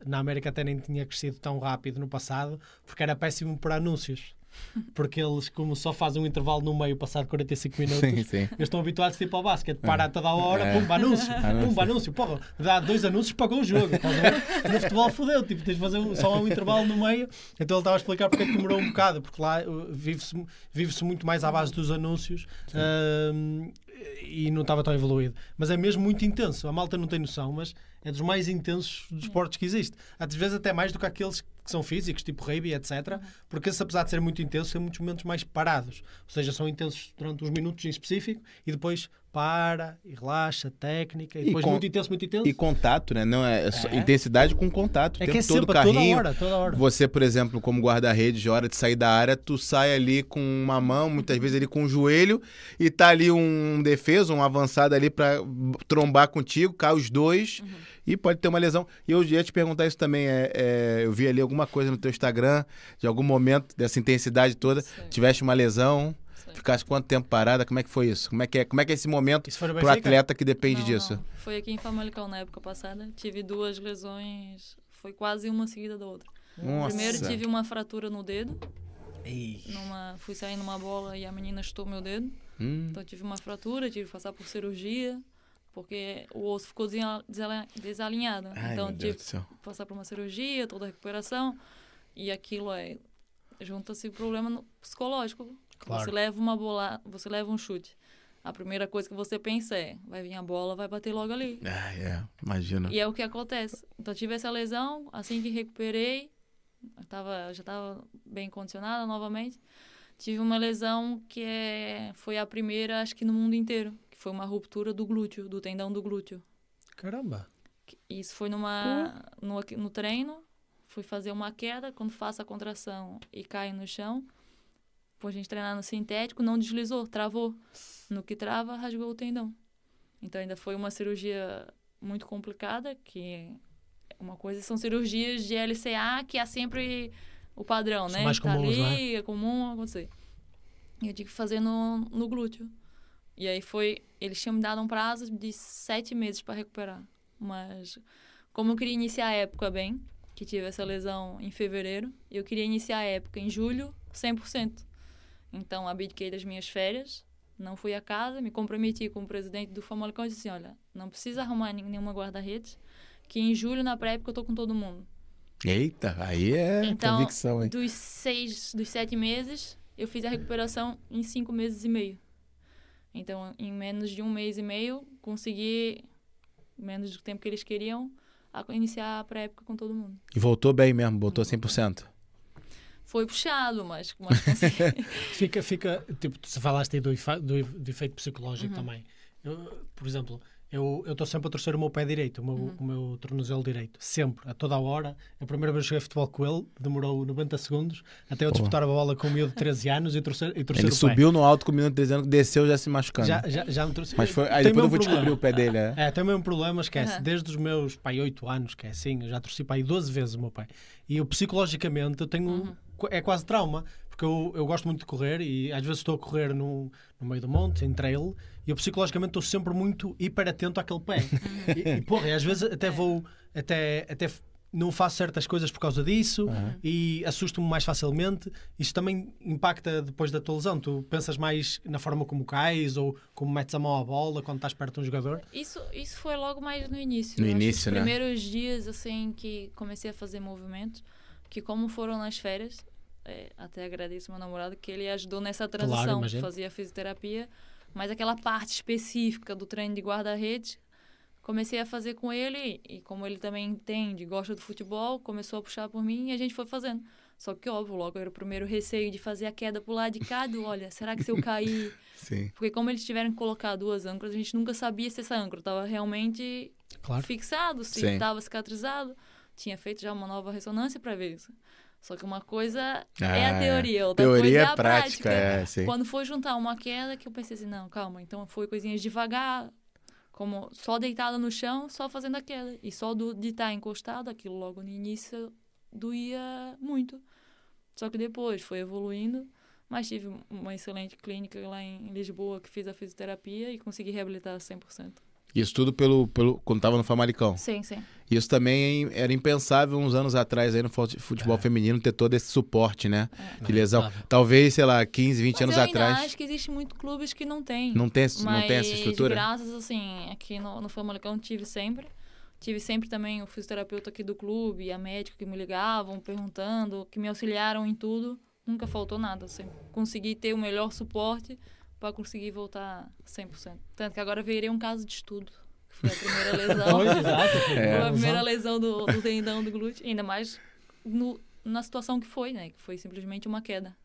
na América até nem tinha crescido tão rápido no passado porque era péssimo para anúncios. Porque eles, como só fazem um intervalo no meio, passado 45 minutos, Sim, sim. eles estão habituados tipo ao basquete, para a toda a hora, É. pumba anúncio, Anúncio. pumba anúncio, porra, dá dois anúncios, pagou o jogo. No futebol fodeu, tipo, tens de fazer um- só um intervalo no meio. Então ele estava a explicar porque é que demorou um bocado, porque lá uh, vive-se vive muito mais à base dos anúncios um, e não estava tão evoluído. Mas é mesmo muito intenso, a malta não tem noção, mas é dos mais intensos dos esportes que existe. Às vezes até mais do que aqueles que são físicos, tipo rugby, etc. Porque esses, apesar de ser muito intensos, são muitos momentos mais parados. Ou seja, são intensos durante uns minutos em específico e depois para e relaxa, técnica, e E depois muito intenso, muito intenso. E contato, né? Não é, é É. intensidade com contato. É que é todo sempre a toda carrinho. hora, toda hora. Você, por exemplo, como guarda-redes, hora de sair da área, tu sai ali com uma mão, muitas vezes ali com o joelho, e tá ali um defesa, um avançado ali pra trombar contigo, cai os dois, e pode ter uma lesão. E eu ia te perguntar isso também, é, é, eu vi ali alguma coisa no teu Instagram, de algum momento dessa intensidade toda, tiveste uma lesão, Sim. ficaste quanto tempo parada, como é que foi isso? Como é que é, como é, que é esse momento pro Benfica? atleta que depende Não, disso? não. Foi aqui em Famalicão na época passada. Tive duas lesões, foi quase uma seguida da outra. Nossa. Primeiro tive uma fratura no dedo. Numa, fui sair numa bola e a menina chutou meu dedo. Hum, Então tive uma fratura, tive que passar por cirurgia, porque o osso ficou desalinhado. ai, então tive que passar por uma cirurgia, toda a recuperação. E aquilo é. Junta-se o problema no- psicológico. Claro. Você leva uma bola, você leva um chute. A primeira coisa que você pensa é: vai vir a bola, vai bater logo ali. Ah, é, imagina. E é o que acontece. Então tive essa lesão, assim que recuperei, eu tava, já estava bem condicionada novamente. Tive uma lesão que é, foi a primeira, acho que no mundo inteiro, que foi uma ruptura do glúteo, do tendão do glúteo. caramba. Isso foi numa no, no treino, fui fazer uma queda, quando faço a contração e caio no chão, por a gente treinar no sintético, não deslizou, travou. No que trava, rasgou o tendão. Então ainda foi uma cirurgia muito complicada, que é uma coisa são cirurgias de LCA, que é sempre o padrão, São né? mais tá comuns, ali, não é? é comum acontecer. E eu tive que fazer no, no glúteo. E aí foi. Eles tinham me dado um prazo de sete meses para recuperar. Mas, como eu queria iniciar a época bem, que tive essa lesão em fevereiro, eu queria iniciar a época em julho 100%. Então, abdiquei das minhas férias, não fui a casa, me comprometi com o presidente do Famalicão e disse assim: olha, não precisa arrumar nenhuma guarda-redes, que em julho, na pré-época, eu tô com todo mundo. Eita, aí é Então, convicção, hein? Dos seis, dos sete meses, eu fiz a recuperação em cinco meses e meio. Então, em menos de um mês e meio, consegui, menos do tempo que eles queriam, a- iniciar a pré-época com todo mundo. E voltou bem mesmo, voltou 100%. Foi puxado, mas, mas. Fica, fica, tipo, tu falaste aí do, do, do efeito psicológico Uhum. também. Eu, por exemplo, eu estou sempre a torcer o meu pé direito, o meu, Uhum. o meu tornozelo direito. Sempre, a toda a hora. A primeira vez que joguei futebol com ele, demorou 90 segundos até eu Pô. disputar a bola com o miúdo de 13 anos e torcer, e torcer Ele o pé. subiu no alto com o minuto dizendo que desceu já se machucando. Já, já, já me torci. Mas foi, aí Tem depois eu vou descobrir problema. o pé dele, é. É, tem o mesmo problema, esquece. Aham. Desde os meus pai, 8 anos, que é assim, eu já torci pai 12 vezes o meu pai. E eu psicologicamente eu tenho. Uhum. É quase trauma, porque eu, eu gosto muito de correr e às vezes estou a correr no, no meio do monte, em trail, e eu psicologicamente estou sempre muito hiper atento àquele pé. e, e, porra, e às vezes até vou. Até, até não faço certas coisas por causa disso Aham. e assusto-me mais facilmente. Isso também impacta depois da tua lesão. Tu pensas mais na forma como cais ou como metes a mão à bola quando estás perto de um jogador. Isso, isso foi logo mais no início. No início, né? primeiros dias, assim, que comecei a fazer movimentos, que como foram nas férias, é, até agradeço meu namorado que ele ajudou nessa transição. imagino. fazia fisioterapia, mas aquela parte específica do treino de guarda-redes, comecei a fazer com ele e como ele também entende, gosta do futebol, começou a puxar por mim e a gente foi fazendo. Só que, óbvio, logo era o primeiro receio de fazer a queda pro lado de cá, do, olha, será que se eu cair... Sim. Porque como eles tiveram que colocar duas âncoras, a gente nunca sabia se essa âncora estava realmente Claro. fixado, se estava cicatrizado. Tinha feito já uma nova ressonância para ver isso. Só que uma coisa é Ah, a teoria, outra Teoria coisa é é a prática, prática. é, sim. Quando foi juntar uma queda, que eu pensei assim, não, calma, então foi coisinhas devagar, como só deitada no chão, só fazendo a queda. E só do, de estar encostado, aquilo logo no início doía muito. Só que depois foi evoluindo, Mas tive uma excelente clínica lá em Lisboa que fiz a fisioterapia e consegui reabilitar 100%. Isso tudo pelo, pelo quando tava no Famalicão. Sim, sim. Isso também era impensável uns anos atrás aí no fute- futebol É. feminino ter todo esse suporte, né? É. De lesão. Não. Talvez, sei lá, 15, 20 Mas anos eu ainda atrás. acho que existe muito clubes que não tem. Não tem, esse- não Mas tem essa estrutura? graças, assim, aqui no, no Famalicão tive sempre. Tive sempre também o fisioterapeuta aqui do clube, a médica que me ligavam, perguntando, que me auxiliaram em tudo. Nunca faltou nada. Sempre consegui ter o melhor suporte para conseguir voltar 100%. Tanto que agora virei um caso de estudo. Que foi a primeira lesão. É. Foi a primeira lesão do, do tendão do glúteo. Ainda mais no- na situação que foi, né? Que foi simplesmente uma queda.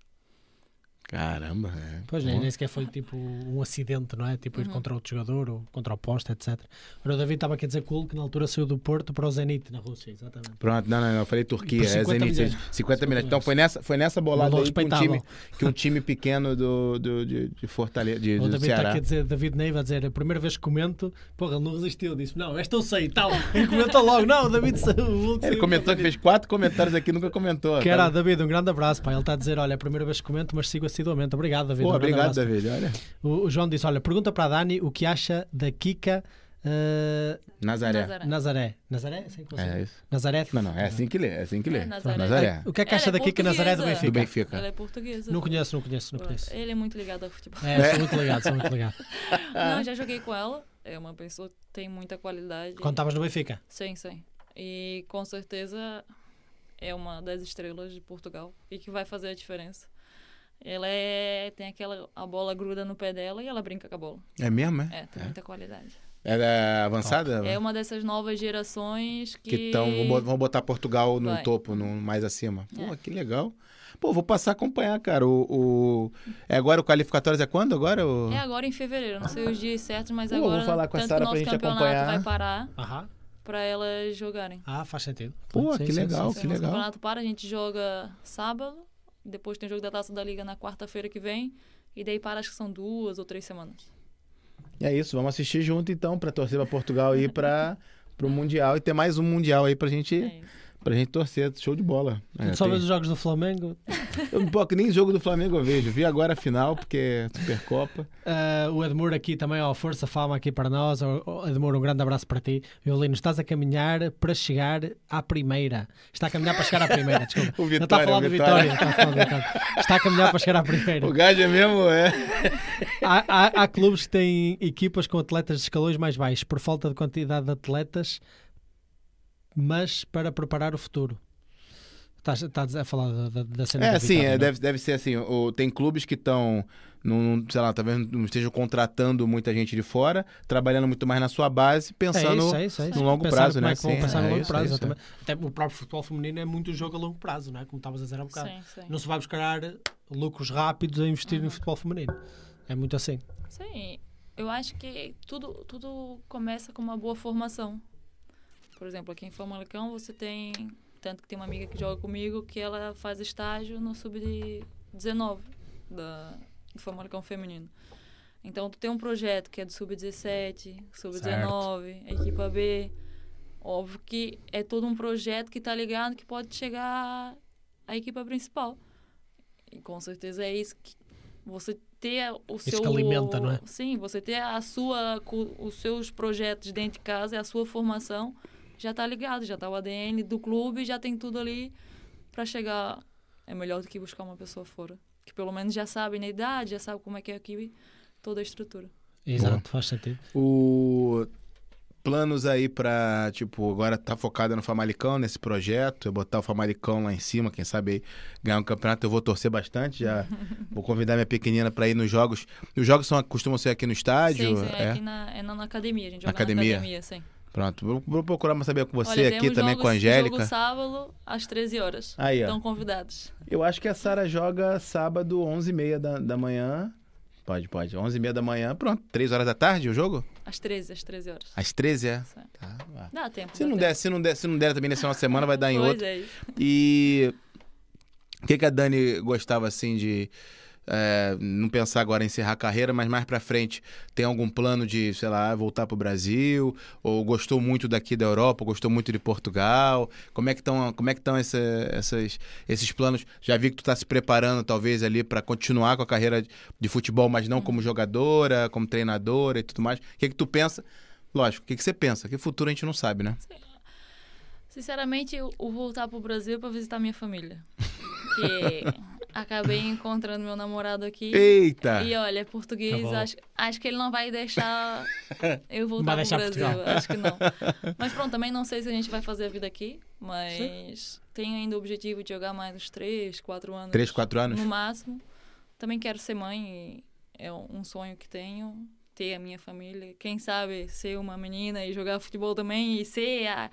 Caramba, é. Pois nem, nem sequer foi tipo um acidente, não é? Tipo ir Uhum. contra outro jogador ou contra o poste, etc. Ora, o David estava aqui a dizer cool que na altura saiu do Porto para o Zenit na Rússia, exatamente. Pronto, não, não, não, eu falei Turquia, é 50 Zenit, milhões. 50 milhões. Então foi nessa, foi nessa bolada aí que um, time, que um time pequeno do, do, de, de Fortaleza, de, O do David está aqui a dizer, David Neiva a dizer, a primeira vez que comento, porra, ele não resistiu, disse, não, esta eu sei e tal. E comentou logo, não, o David saiu. Ele comentou que fez quatro comentários aqui, nunca comentou. Que era, tá? David, um grande abraço, pá. Ele está a dizer, olha, é a primeira vez que comento, mas sigo assiduamente. Obrigado, David. Pô, um obrigado. David. Olha. O, o João disse, olha, pergunta para a Dani o que acha da Kika eh, Nazaré. Nazaré. Nazaré. Nazaré? É assim que você- É isso. Nazaré? Não, não, é assim que lê, é assim que lê. É, Nazaré. Nazaré. O que é que acha é da Kika Nazaré do. Benfica? Do Benfica. Ela é portuguesa. Não conheço, não conheço, não conheço. Ele é muito ligado ao futebol. É, sou muito ligado, sou muito ligado. Não, já joguei com ela. É uma pessoa que tem muita qualidade. Quando estavas no Benfica? Sim, sim. E com certeza é uma das estrelas de Portugal e que vai fazer a diferença. Ela é, tem aquela. A bola gruda no pé dela e ela brinca com a bola. É mesmo, é? É, tem muita qualidade. Ela é avançada? É uma dessas novas gerações que. Que estão. Vão botar Portugal no Vai. topo, no, mais acima. Pô, É. que legal. Pô, vou passar a acompanhar, cara. O, o- É agora o qualificatórios é quando agora? O... É agora em fevereiro, não sei os dias certos, mas Pô, agora. vou falar com a Sara o pra gente acompanhar. vai parar Aham. para elas jogarem. Ah, faz sentido. Pô, Sim, que sim, legal. sim, que o legal. campeonato para, a gente joga sábado, depois tem o jogo da Taça da Liga na quarta-feira que vem, e daí para, acho que são duas ou três semanas. E é isso, vamos assistir junto então, pra torcer pra Portugal ir pra, pro Mundial e ter mais um Mundial aí pra gente, É. pra gente torcer. Show de bola. É, só tem- vês os jogos do Flamengo. Eu, pô, nem jogo do Flamengo eu vejo. Vi agora a final, porque é Supercopa. Ah, o Edmur aqui também, ó, força, fama aqui para nós. Edmur, um grande abraço para ti. Violino, estás a caminhar para chegar à primeira. Está a caminhar para chegar à primeira, desculpa. O Não está a Vitória, falar o do Vitória. Vitória. Está a falar do Vitória. Está a caminhar para chegar à primeira. O gajo é mesmo, é. Há, há- há clubes que têm equipas com atletas de escalões mais baixos por falta de quantidade de atletas, mas para preparar o futuro. Estás, estás a falar da, da, da cena É, sim, é, não deve, deve ser assim. o- tem clubes que estão, sei lá, talvez não estejam contratando muita gente de fora, trabalhando muito mais na sua base, pensando é isso, é isso, é no longo prazo, né? É Sim, pensar no é longo isso, é prazo. Até o próprio futebol feminino é muito jogo a longo prazo, não é? Como estavas a dizer há bocado. Sim, sim. Não se vai buscar lucros rápidos a investir no futebol feminino. É muito assim. Sim, eu acho que tudo, tudo começa com uma boa formação. Por exemplo, aqui em Famalicão você tem. Tanto que tem uma amiga que joga comigo que ela faz estágio no sub-19 da, do Famalicão Feminino. Então, tu tem um projeto que é do sub-17, sub-19, a equipa B. Óbvio que é todo um projeto que está ligado que pode chegar à equipa principal. E com certeza é isso que você ter o Isso seu que alimenta, não é? Sim, você ter a sua os seus projetos dentro de casa e a sua formação já tá ligado, já tá o ADN do clube, já tem tudo ali para chegar é melhor do que buscar uma pessoa fora, que pelo menos já sabe na idade, já sabe como é que é aqui toda a estrutura. Exato, faz sentido. O planos aí pra, tipo, agora tá focada no Famalicão, nesse projeto, eu botar o Famalicão lá em cima, quem sabe aí ganhar um campeonato, eu vou torcer bastante, já vou convidar minha pequenina pra ir nos jogos. Os jogos são, costumam ser aqui no estádio? sim, sim, é? aqui na, é na, na academia, a gente joga Academia? na academia, sim. Pronto, vou, vou procurar mais saber com você Olha, aqui também jogos, com a Angélica. Jogo sábado às 13 horas. Aí, ó. Estão convidados. Eu acho que a Sara joga sábado, 11h30 da, da manhã. Pode, pode. 11h30 da manhã, pronto. 3 horas da tarde o jogo? Às 13, às 13 horas. Às 13 é? Sim. Tá, vá. Dá tempo. Se dá não, tempo. der, se, não der, se não der também nesse final de semana, vai dar em pois outro. é. E o que, que a Dani gostava assim de, é, não pensar agora em encerrar a carreira, mas mais pra frente, tem algum plano de, sei lá, voltar pro Brasil? Ou gostou muito daqui da Europa, gostou muito de Portugal? Como é que estão como é que estão essa, essas, esses planos? Já vi que tu tá se preparando, talvez, ali para continuar com a carreira de futebol, mas não como jogadora, como treinadora e tudo mais. O que, que tu pensa? Lógico, o que, que você pensa? Que futuro a gente não sabe, né? Sinceramente, eu vou voltar pro Brasil para visitar minha família. Que acabei encontrando meu namorado aqui. Eita! E olha, português, Tá acho, acho que ele não vai deixar eu Vai voltar pro deixar Brasil. Portugal. Acho que não. Mas pronto, também não sei se a gente vai fazer a vida aqui, mas tenho ainda o objetivo de jogar mais uns 3, 4 anos. Três, quatro anos? No máximo. Também quero ser mãe, e é um sonho que tenho. Ter a minha família. Quem sabe ser uma menina e jogar futebol também e ser a-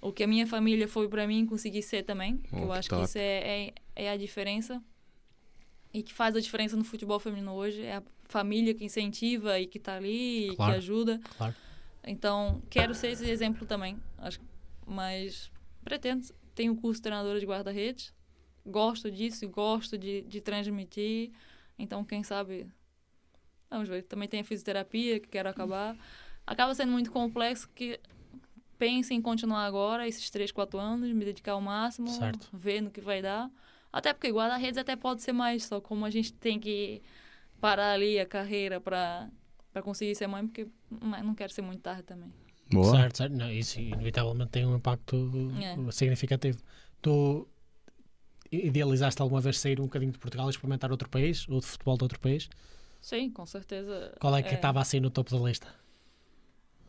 o que a minha família foi pra mim, conseguir ser também. Oh, eu acho top. que isso é, é, é a diferença. E que faz a diferença no futebol feminino hoje. É a família que incentiva e que tá ali, e Claro. que ajuda. Claro. Então, quero ser esse exemplo também. Acho, mas pretendo. Tenho curso de treinadora de guarda-redes. Gosto disso, gosto de, de transmitir. Então, quem sabe. Vamos ver. Também tem a fisioterapia que quero acabar. Acaba sendo muito complexo que penso em continuar agora, esses 3, 4 anos, me dedicar ao máximo, Certo. ver no que vai dar. Até porque guarda-redes até pode ser mais, só como a gente tem que parar ali a carreira para para conseguir ser mãe, porque não quero ser muito tarde também. Boa. Certo, certo. Não, isso inevitavelmente tem um impacto É. significativo. Tu idealizaste alguma vez sair um bocadinho de Portugal e experimentar outro país, ou de futebol de outro país? Sim, com certeza. Qual é que estava assim no topo da lista?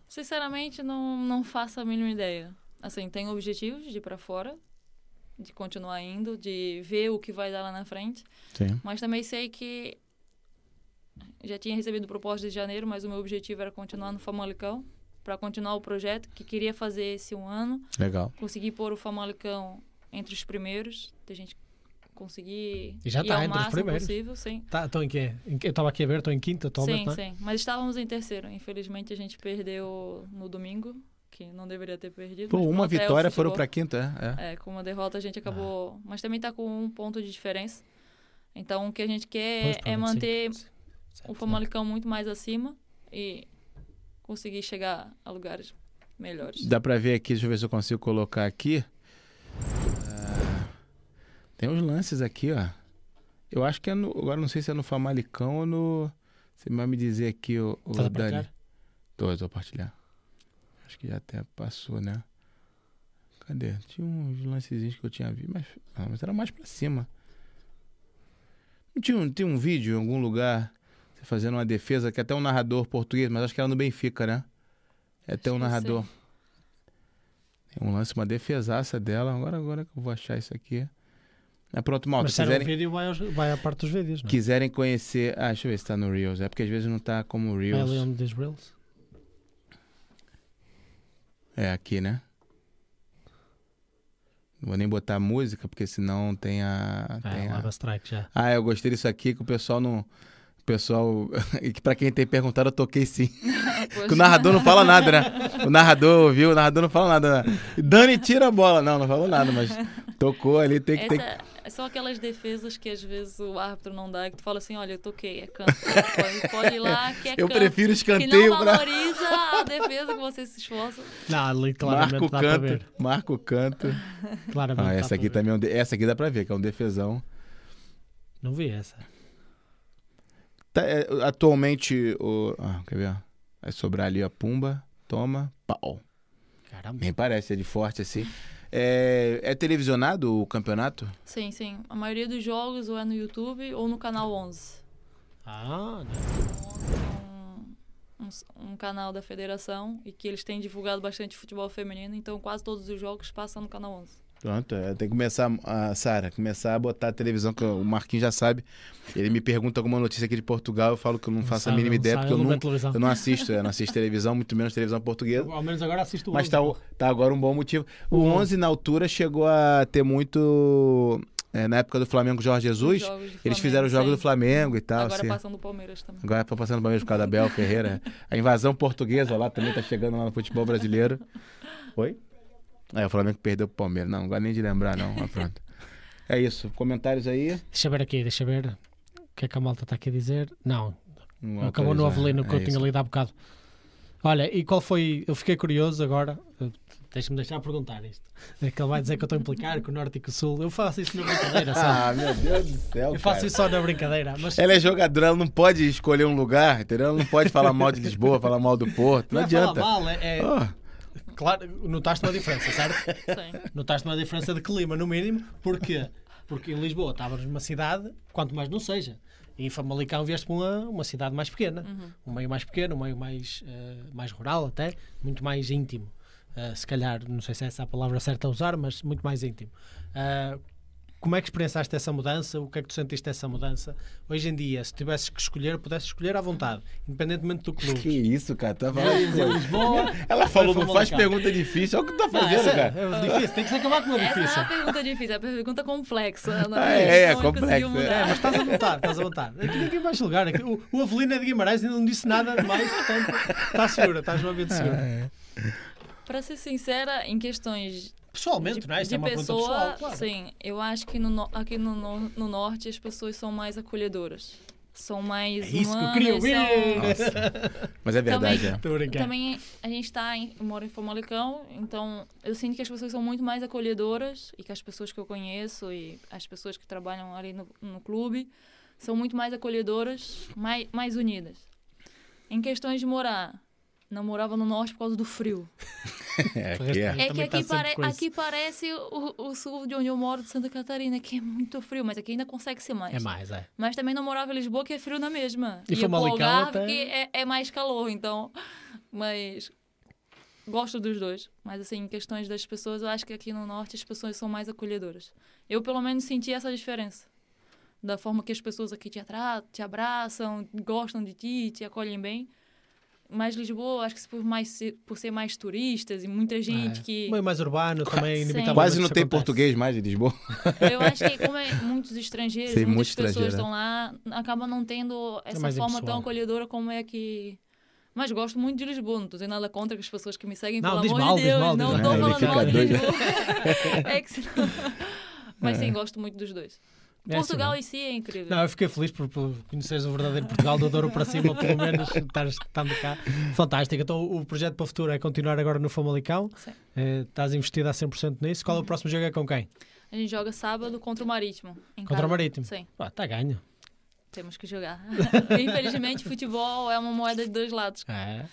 Sinceramente, não, não faço a mínima ideia. Assim, tenho objetivos de ir para fora, de continuar indo, de ver o que vai dar lá na frente. Sim. Mas também sei que já tinha recebido proposta de janeiro, mas o meu objetivo era continuar no Famalicão, para continuar o projeto que queria fazer esse um ano, Legal. conseguir pôr o Famalicão entre os primeiros, a gente conseguir E já ir tá ao entre os primeiros. possível, sim. Tá, Estou em quê? Eu estava aqui a ver, estou em quinta atualmente, Sim, não é? sim. Mas estávamos em terceiro. Infelizmente a gente perdeu no domingo, que não deveria ter perdido. Pô, mas uma vitória foram pra quinta, é. é. É, com uma derrota a gente acabou. Mas também tá com um ponto de diferença. Então o que a gente quer Pois, é manter sim. O Famalicão muito mais acima e conseguir chegar a lugares melhores. Dá pra ver aqui, deixa eu ver se eu consigo colocar aqui. Ah, tem uns lances aqui, ó. Eu acho que é no. Agora não sei se é no Famalicão ou no. Você vai me dizer aqui, o, o a Dani. Tô, tô partilhar. Acho que já até passou, né? Cadê? Tinha uns lancezinhos que eu tinha visto, mas, ah, mas era mais pra cima. Não tinha, um- tinha um vídeo em algum lugar você fazendo uma defesa que até um narrador português, mas acho que era no Benfica, né? É até um narrador. Tem um lance, uma defesaça dela. Agora, agora que eu vou achar isso aqui. É pronto, malta. Mas Se se era um quiserem, vídeo, vai, aos- vai à parte dos vídeos, não é? quiserem conhecer. Ah, deixa eu ver se tá no Reels. É porque às vezes não tá como É Reels. ali onde diz Reels. É aqui, né? Não vou nem botar música, porque senão tem a. É, tem a- strike já. Ah, eu gostei disso aqui que o pessoal não. O pessoal. e que pra quem tem perguntado, eu toquei sim. Que o narrador não fala nada, né? O narrador, viu? O narrador não fala nada. Né? Dani, tira a bola. Não, não falou nada, mas tocou ali, tem que. Tem que... Essa, são aquelas defesas que às vezes o árbitro não dá, que tu fala assim, olha, eu toquei, é canto. Pode, pode ir lá, que é Eu canto. prefiro que escanteio não pra. valoriza a defesa que você se esforça. Não, ali Marca claramente o dá ver. canto. Marca o canto. Claramente Ah, essa aqui ver. também é um de- Essa aqui dá pra ver, que é um defesão. Não vi essa. Tá, é, atualmente, o. Ah, quer ver? Vai sobrar ali a Pumba. Toma. Pau. Caramba. Nem parece, é de forte assim. É, é televisionado o campeonato? Sim, sim. A maioria dos jogos ou é no YouTube ou no canal 11. Ah, né? um, um, um canal da federação e que eles têm divulgado bastante futebol feminino, então quase todos os jogos passam no canal 11. Pronto, é, tem que começar, a Sara, começar a botar a televisão, que o Marquinhos já sabe. Ele me pergunta alguma notícia aqui de Portugal, eu falo que eu não faço a Sabe, mínima não ideia, sabe, porque eu não, eu não assisto, eu não assisto televisão, muito menos televisão portuguesa. Ao menos agora assisto o Mas 11, tá, tá agora um bom motivo. O O 11 na altura chegou a ter muito. é, na época do Flamengo Jorge Jesus, do eles Flamengo, fizeram os jogos sim. do Flamengo e tal. Agora assim. passando o Palmeiras também. Agora tá passando o Palmeiras por causa da Bel Ferreira. A invasão portuguesa lá também tá chegando lá no futebol brasileiro. Oi? É, o Flamengo perdeu pro Palmeiras. Não, não gosto nem de lembrar, não. Mas pronto. É isso. Comentários aí. Deixa eu ver aqui, deixa eu ver. que é que a malta está aqui a dizer? Não, Não acabou no. Avelino que eu É tinha lido há bocado. Olha, e qual foi. Eu fiquei curioso agora. Deixa-me deixar perguntar isto. É que ele vai dizer que eu estou a implicar com o Norte e com o Sul. Eu faço isso na brincadeira, sabe? Ah, meu Deus do céu. Eu faço cara. isso só na brincadeira. Mas Ela é jogadora, ela não pode escolher um lugar, entendeu? Ela não pode falar mal de Lisboa, falar mal do Porto. Não, não é falar adianta. mal, é, é- Ah, Claro, notaste uma diferença, certo? Sim. Notaste uma diferença de clima, no mínimo. Porquê? Porque em Lisboa estávamos numa cidade, quanto mais não seja. E em Famalicão vieste para uma, uma cidade mais pequena. Um meio mais pequeno, um meio mais, eh, mais rural até, muito mais íntimo. Eh, se calhar, não sei se é essa a palavra certa a usar, mas muito mais íntimo. Eh, como é que experienciaste essa mudança? O que é que tu sentiste dessa mudança? Hoje em dia, se tivesses que escolher, pudesses escolher à vontade, independentemente do clube. que isso, cara. Tá Ela falando dizer Lisboa, Ela falou, não faz pergunta difícil. Olha o que tu tá Não, fazendo, essa cara. é difícil, tem que se acabar com uma Essa não é difícil. uma pergunta difícil, é uma pergunta complexa. Não Ah, é, é Não conseguiu complexa. É, mas estás à vontade, estás à vontade. Aqui ninguém vai julgar. Aqui- O, o Avelino é de Guimarães e não disse nada demais, portanto, estás segura, estás num ambiente seguro. Para ser sincera, em questões Pessoalmente, de, não é? Isto de é uma pessoa, pessoal, claro. sim, eu acho que no, aqui no, no, no norte as pessoas são mais acolhedoras. São mais É isso que eu humanas, queria ouvir. são- Mas é verdade, Também- é. Também a gente está em, eu moro em Famalicão, então eu sinto que as pessoas são muito mais acolhedoras e que as pessoas que eu conheço e as pessoas que trabalham ali no, no clube são muito mais acolhedoras, mais, mais unidas. Em questões de morar, não morava no norte por causa do frio. É, O que é. É que tá aqui, sempre pare- aqui parece o, o sul de onde eu moro, de Santa Catarina, que é muito frio, mas aqui ainda consegue ser mais. É mais, é. Mas também não morava em Lisboa, que é frio na mesma. E E, pro Algarve, até- que é, é mais calor, então... Mas gosto dos dois. Mas, assim, em questões das pessoas, eu acho que aqui no Norte as pessoas são mais acolhedoras. Eu, pelo menos, senti essa diferença. Da forma que as pessoas aqui te, te abraçam, gostam de ti, te acolhem bem. Mas Lisboa, acho que por, mais ser, por ser mais turistas e muita gente É. que... Meio mais urbano também, Quase não tem acontece. português mais em Lisboa. Eu acho que como é muitos estrangeiros, Sim, muitas pessoas estão lá, acaba não tendo essa mais forma impessoal. tão acolhedora como é que... Mas gosto muito de Lisboa, não estou dizendo nada contra as pessoas que me seguem, Não, pelo diz amor mal, de diz Deus. mal, diz não estou falando mal de. Lisboa. é que senão... Mas sim, gosto muito dos dois. É assim, Portugal não? em si é incrível. Não, eu fiquei feliz por, por conheceres o verdadeiro Portugal do Douro para cima, pelo menos estando cá. Fantástico. Então, o projeto para o futuro é continuar agora no Famalicão. Sim. Eh, estás investido a 100% nisso. Qual é o próximo jogo? É com quem? A gente joga sábado contra o Marítimo. em Contra casa. o Marítimo? Sim, Está ganho. temos que jogar. Infelizmente, futebol é uma moeda de dois lados. É.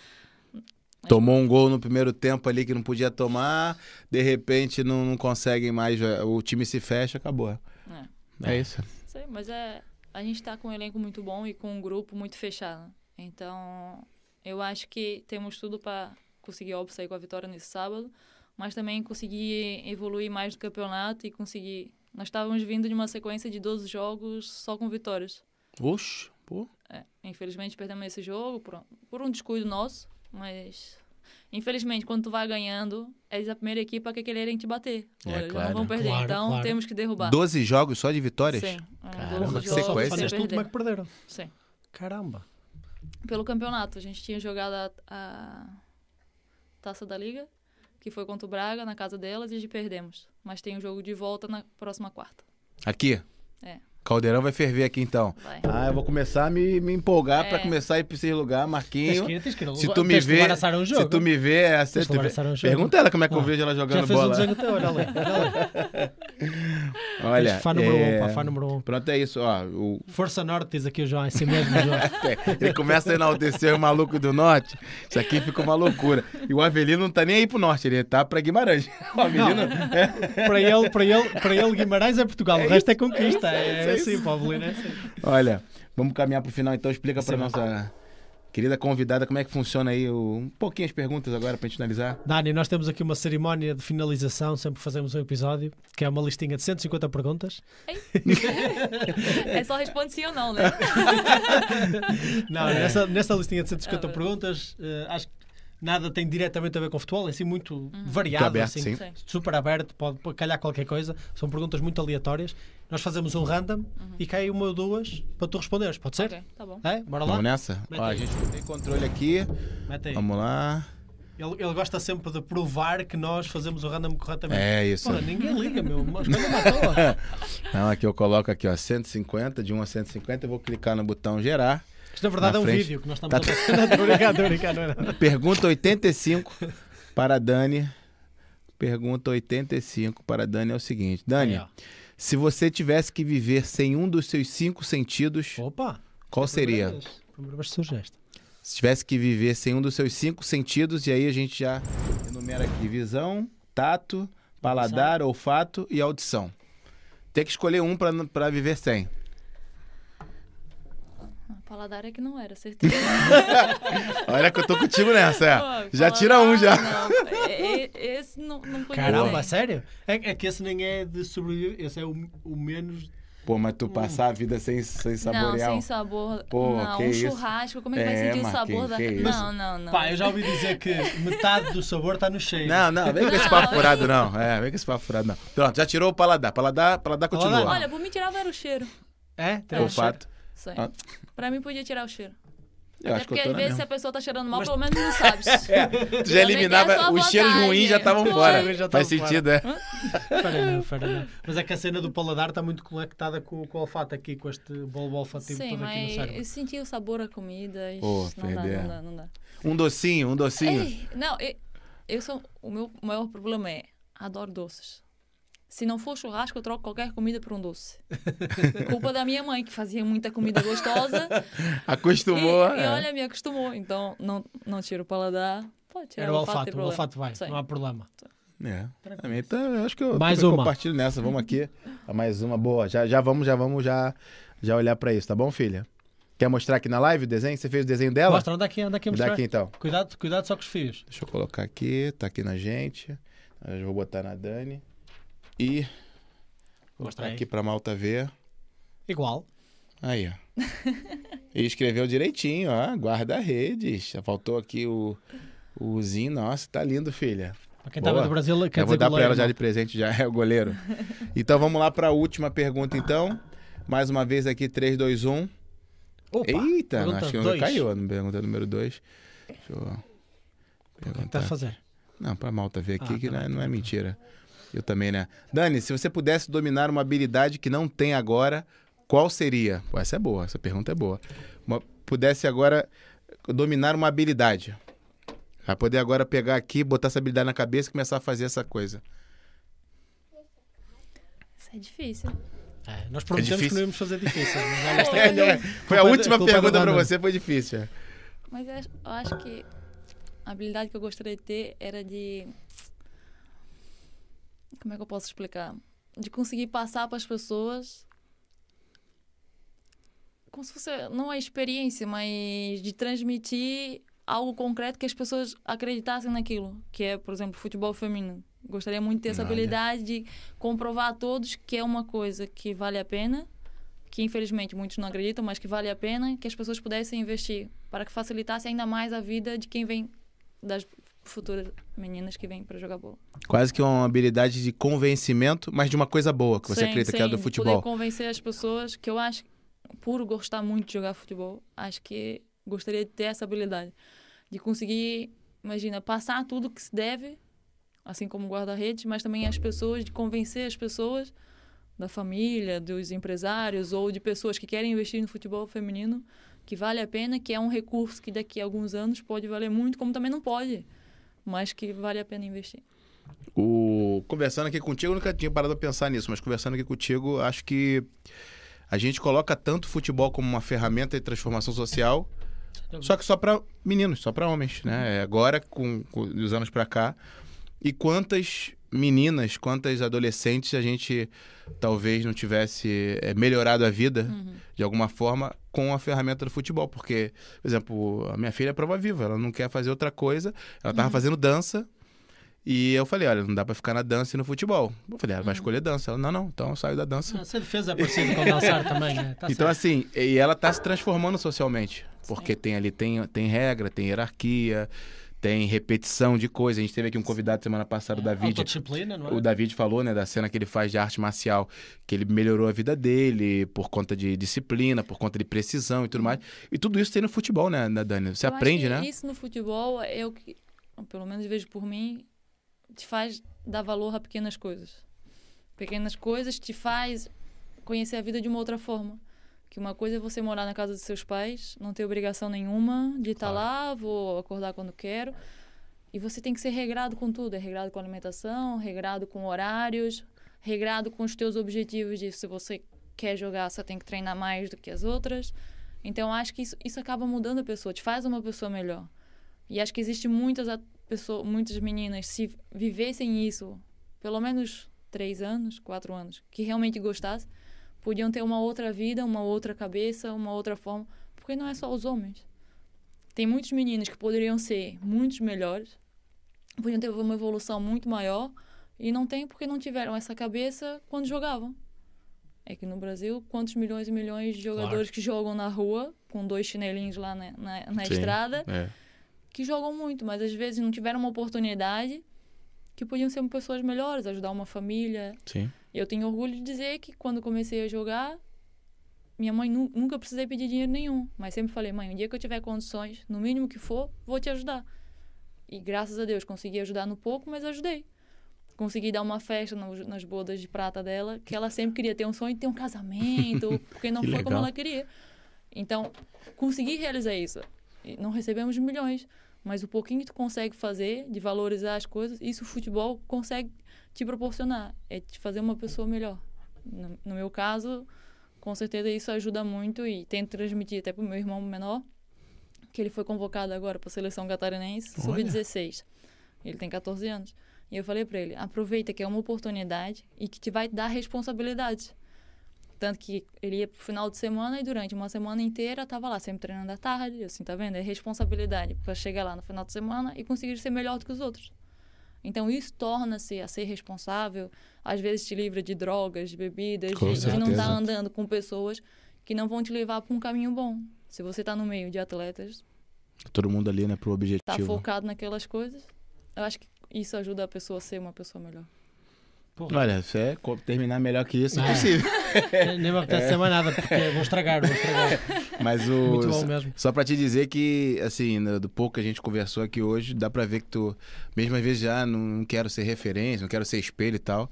Tomou um gol no primeiro tempo ali que não podia tomar, de repente não, não conseguem mais, o time se fecha, acabou. É. É isso. Sei, mas é. A gente tá com um elenco muito bom e com um grupo muito fechado. Então, eu acho que temos tudo para conseguir, óbvio, sair com a vitória nesse sábado, mas também conseguir evoluir mais no campeonato e conseguir. Nós estávamos vindo de uma sequência de 12 jogos só com vitórias. Oxe, pô. É, infelizmente perdemos esse jogo por, por um descuido nosso, mas infelizmente quando tu vai ganhando, és a primeira equipa que quererem te bater. É, Olha, claro. não vão perder, Claro, então claro. temos que derrubar. 12 jogos só de vitórias? Sim, é, Caramba, 12 que jogos sequência. Só neste último é que perderam. Sim. Caramba. Pelo campeonato, a gente tinha jogado a, a Taça da Liga, que foi contra o Braga, na casa delas, e a gente perdemos. Mas tem o jogo de volta na próxima quarta. Aqui? É. Caldeirão vai ferver aqui então. Vai. Ah, eu vou começar a me, me empolgar É. pra começar a ir pra esse lugar, Tens Marquinho. que ir, tens que ir. Se tu me Tens que vê, levar a Sara um jogo. se tu me vê, é que um. Pergunta ela como é que eu Ah, vejo ela Já jogando fez um bola. desenho teu, olha ali. Olha ali. Olha, Fã número um, é, pá, fã número um. Pronto, é isso, ó. O... Força Norte, diz aqui o João, é assim mesmo, João. é, ele começa a enaltecer o maluco do norte. Isso aqui fica uma loucura. E o Avelino não tá nem aí pro norte, ele tá pra Guimarães. O Avelino. é, para, ele, para, ele, para ele, Guimarães é Portugal, o resto é conquista. É, isso, é assim. Pablo, é assim. Olha, vamos caminhar pro final então. Explica Sim. nossa querida convidada como é que funciona aí. o- Um pouquinho as perguntas agora pra gente finalizar. Dani, nós temos aqui uma cerimónia de finalização, sempre fazemos um episódio, que é uma listinha de 150 perguntas. É só responde sim ou não, né? Não, nessa, nessa listinha de 150 perguntas, eh, acho que nada tem diretamente a ver com futebol, é assim muito variado, Muito aberto, assim, sim. Super aberto, pode calhar qualquer coisa. São perguntas muito aleatórias. Nós fazemos um random e cai uma ou duas para tu responderes, pode ser? Ok, tá bom. É? Bora lá? Vamos nessa? Ó, a gente tem controle aqui. Mete aí. Vamos lá. Ele, ele gosta sempre de provar que nós fazemos o random corretamente. É isso. Porra, ninguém liga, meu. Mas toa. Não, aqui eu coloco aqui, ó, 150, de 1 a 150, eu vou clicar no botão gerar. Isto na verdade Na é um frente. vídeo que nós estamos Tá- a. Não, é. Pergunta 85 para a Dani. Pergunta 85 para a Dani é o seguinte: Dani, Aí. Se você tivesse que viver sem um dos seus cinco sentidos, Opa! qual seria? Esta. Se tivesse que viver sem um dos seus cinco sentidos, e aí a gente já enumera aqui: visão, tato, paladar, olfato e audição. Tem que escolher um para para viver sem. Ah, Paladar é que não era, certeza. Olha que eu tô contigo nessa, é. Pô, Já tira um já. Não, é- é- esse não, não conheço. Caramba, sério? É, é que esse nem é de sobreviver, esse é o, o menos. Pô, mas tu passar a vida sem, sem Não, saborear. sem sabor. Pô, não, que um isso? churrasco, como é que vai É, sentir o sabor da. que isso? Não, não, não. Pá, eu já ouvi dizer que metade do sabor está no cheiro. Não, não, vem com esse papo furado, não. É, vem com esse papo furado, não. Pronto, já tirou o paladar. Paladar, paladar continua. Olha, por mim tirava era o cheiro. É? Tem um Aí. Ah. Pra mim podia tirar o cheiro. Eu Até acho que eu porque tô às vezes se mesma. a pessoa tá cheirando mal, Mas- pelo menos não sabe. Tu já a eliminava, os cheiros ruins já estavam fora. já Faz sentido, é? Mas é que a cena do paladar está muito conectada com, com o olfato aqui, com este bolo olfativo Sim, todo aqui no mas cérebro. eu senti o sabor a comida. e Pô, não, dá, não dá, não dá. Um docinho, um docinho. Ei, não, eu, eu sou. O meu maior problema é adoro doces. Se não for churrasco, eu troco qualquer comida por um doce. Culpa da minha mãe, que fazia muita comida gostosa. Acostumou. e, e é. olha, me acostumou. Então, não, não tiro o paladar. Pode tirar Era o o olfato, o olfato vai, Sim. não há problema. É. Tá, eu acho que eu Mais uma. compartilho nessa. Vamos aqui. A mais uma boa. Já, já vamos, já vamos já, já olhar pra isso, tá bom, filha? Quer mostrar aqui na live o desenho? Você fez o desenho dela? Mostra, anda aqui, anda aqui mostrar. aqui então. Cuidado, cuidado só com os fios. Deixa eu colocar aqui, tá aqui na gente. Eu vou botar na Dani. E vou Mostra botar aí. aqui pra malta ver. Igual. Aí, ó. E escreveu direitinho, ó. Guarda-redes. Já faltou aqui o, o zinho. Nossa, tá lindo, filha. Para quem Boa. estava do Brasil, quer Eu vou dar pra goleiro, ela já não. de presente, já é o goleiro. Então vamos lá pra última pergunta, então. Mais uma vez aqui, 3, 2, 1. Opa, Eita, pergunta acho que dois. caiu na pergunta número 2. Deixa eu O que perguntar. a fazer? Não, pra malta ver aqui Ah, que tá não, é, não é tá mentira. Eu também, né? Dani, se você pudesse dominar uma habilidade que não tem agora, qual seria? Pô, essa é boa, essa pergunta é boa. Uma- pudesse agora dominar uma habilidade. Vai poder agora pegar aqui, botar essa habilidade na cabeça e começar a fazer essa coisa. Isso é difícil. É, nós prometemos que difícil. não íamos fazer difícil. Mas É, né? Foi a última pergunta pra Dana. você, foi difícil. é. Mas eu acho que a habilidade que eu gostaria de ter era de. Como é que eu posso explicar? De conseguir passar para as pessoas. Como se fosse. Não a experiência, mas de transmitir algo concreto que as pessoas acreditassem naquilo. Que é, por exemplo, futebol feminino. Gostaria muito de ter essa Olha. habilidade de comprovar a todos que é uma coisa que vale a pena que infelizmente muitos não acreditam, mas que vale a pena que as pessoas pudessem investir para que facilitasse ainda mais a vida de quem vem das futuras meninas que vêm para jogar bola. Quase que uma habilidade de convencimento, mas de uma coisa boa, que você Sim, acredita que é sim, do futebol. Poder convencer as pessoas que eu acho, por gostar muito de jogar futebol, acho que gostaria de ter essa habilidade de conseguir, imagina, passar tudo que se deve, assim como guarda-redes, mas também as pessoas, de convencer as pessoas da família, dos empresários ou de pessoas que querem investir no futebol feminino, que vale a pena, que é um recurso que daqui a alguns anos pode valer muito, como também não pode, mas que vale a pena investir. O... Conversando aqui contigo, eu nunca tinha parado a pensar nisso, mas conversando aqui contigo, acho que a gente coloca tanto o futebol como uma ferramenta de transformação social, só que só para meninos, só para homens, né? É Agora, com, com anos para cá, e quantas meninas, quantas adolescentes a gente talvez não tivesse é, melhorado a vida Uhum. de alguma forma com a ferramenta do futebol, porque, por exemplo, a minha filha é prova viva, ela não quer fazer outra coisa, ela tava fazendo dança e eu falei, olha, não dá pra ficar na dança e no futebol. Eu falei, ela vai escolher dança. Ela, não, não, então eu saio da dança. Ah, Ser defesa é parecido com dançar também, né? Tá Então, certo. assim, e ela tá se transformando socialmente. Porque tem ali, tem, tem regra, tem hierarquia, tem repetição de coisas. A gente teve aqui um convidado semana passada, o David. Autodisciplina, não é? O David falou, né, da cena que ele faz de arte marcial, que ele melhorou a vida dele por conta de disciplina, por conta de precisão e tudo mais. E tudo isso tem no futebol, né, né, Dani? Você Eu acho aprende, que né? Isso no futebol é o que pelo menos vejo por mim, te faz dar valor a pequenas coisas. Pequenas coisas te faz conhecer a vida de uma outra forma. Que uma coisa é você morar na casa dos seus pais, não ter obrigação nenhuma de estar Claro. lá, vou acordar quando quero. E você tem que ser regrado com tudo, é regrado com alimentação, regrado com horários, regrado com os teus objetivos de se você quer jogar, você tem que treinar mais do que as outras. Então, acho que isso, isso acaba mudando a pessoa, te faz uma pessoa melhor. E acho que existe muitas pessoas, muitas meninas, se vivessem isso, pelo menos três anos, quatro anos, que realmente gostassem, podiam ter uma outra vida, uma outra cabeça, uma outra forma. Porque não é só os homens. Tem muitos meninos que poderiam ser muitos melhores, podiam ter uma evolução muito maior, e não tem porque não tiveram essa cabeça quando jogavam. É que no Brasil, quantos milhões e milhões de jogadores que jogam na rua, com dois chinelinhos lá na, na, na Sim. estrada, É. que jogam muito, mas às vezes não tiveram uma oportunidade que podiam ser pessoas melhores, ajudar uma família. Sim. Eu tenho orgulho de dizer que quando comecei a jogar, minha mãe nu- nunca precisei pedir dinheiro nenhum, mas sempre falei, mãe, um dia que eu tiver condições, no mínimo que for, vou te ajudar. E graças a Deus consegui ajudar no pouco, mas ajudei. Consegui dar uma festa no- nas bodas de prata dela, que ela sempre queria ter um sonho de ter um casamento, porque não Que foi como legal. ela queria. Então, consegui realizar isso. E não recebemos milhões, mas o pouquinho que tu consegue fazer, de valorizar as coisas, isso o futebol consegue te proporcionar. É te fazer uma pessoa melhor. No, no meu caso, com certeza isso ajuda muito e tento transmitir até pro meu irmão menor, que ele foi convocado agora para a seleção catarinense, Olha. sub-16. Ele tem 14 anos. E eu falei para ele: aproveita que é uma oportunidade e que te vai dar responsabilidade. Tanto que ele ia pro final de semana e durante uma semana inteira tava lá, sempre treinando à tarde. Assim, tá vendo? É responsabilidade para chegar lá no final de semana e conseguir ser melhor do que os outros. Então isso torna-se a ser responsável. Às vezes te livra de drogas, de bebidas, Com de, de não estar certeza. andando com pessoas que não vão te levar para um caminho bom. Se você tá no meio de atletas, Todo mundo ali, né, pro tá objetivo. focado naquelas coisas, eu acho que isso ajuda a pessoa a ser uma pessoa melhor. Olha, se é terminar melhor que isso, Ah. impossível. Nem me apetece dizer mais nada, porque vou estragar, vou estragar. Mas o. Muito bom mesmo. Só pra te dizer que, assim, no- do pouco que a gente conversou aqui hoje, dá pra ver que tu, mesmo às vezes já não, não quero ser referência, não quero ser espelho e tal,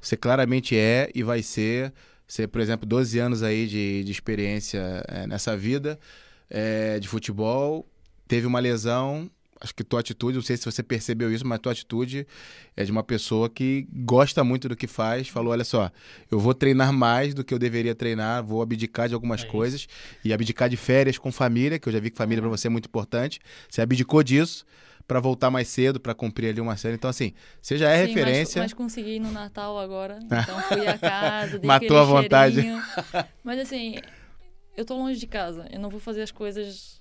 você claramente é e vai ser. Você, por exemplo, 12 anos aí de, de experiência é, nessa vida é, de futebol, teve uma lesão. Acho que tua atitude, não sei se você percebeu isso, mas tua atitude é de uma pessoa que gosta muito do que faz. Falou: olha só, eu vou treinar mais do que eu deveria treinar, vou abdicar de algumas É isso. coisas e abdicar de férias com família, que eu já vi que família pra você é muito importante. Você abdicou disso pra voltar mais cedo, pra cumprir ali uma série. Então, assim, você já é Sim, referência. Mas, mas consegui ir no Natal agora. Então fui a casa, dei Matou a vontade. cheirinho. Mas assim, eu tô longe de casa. Eu não vou fazer as coisas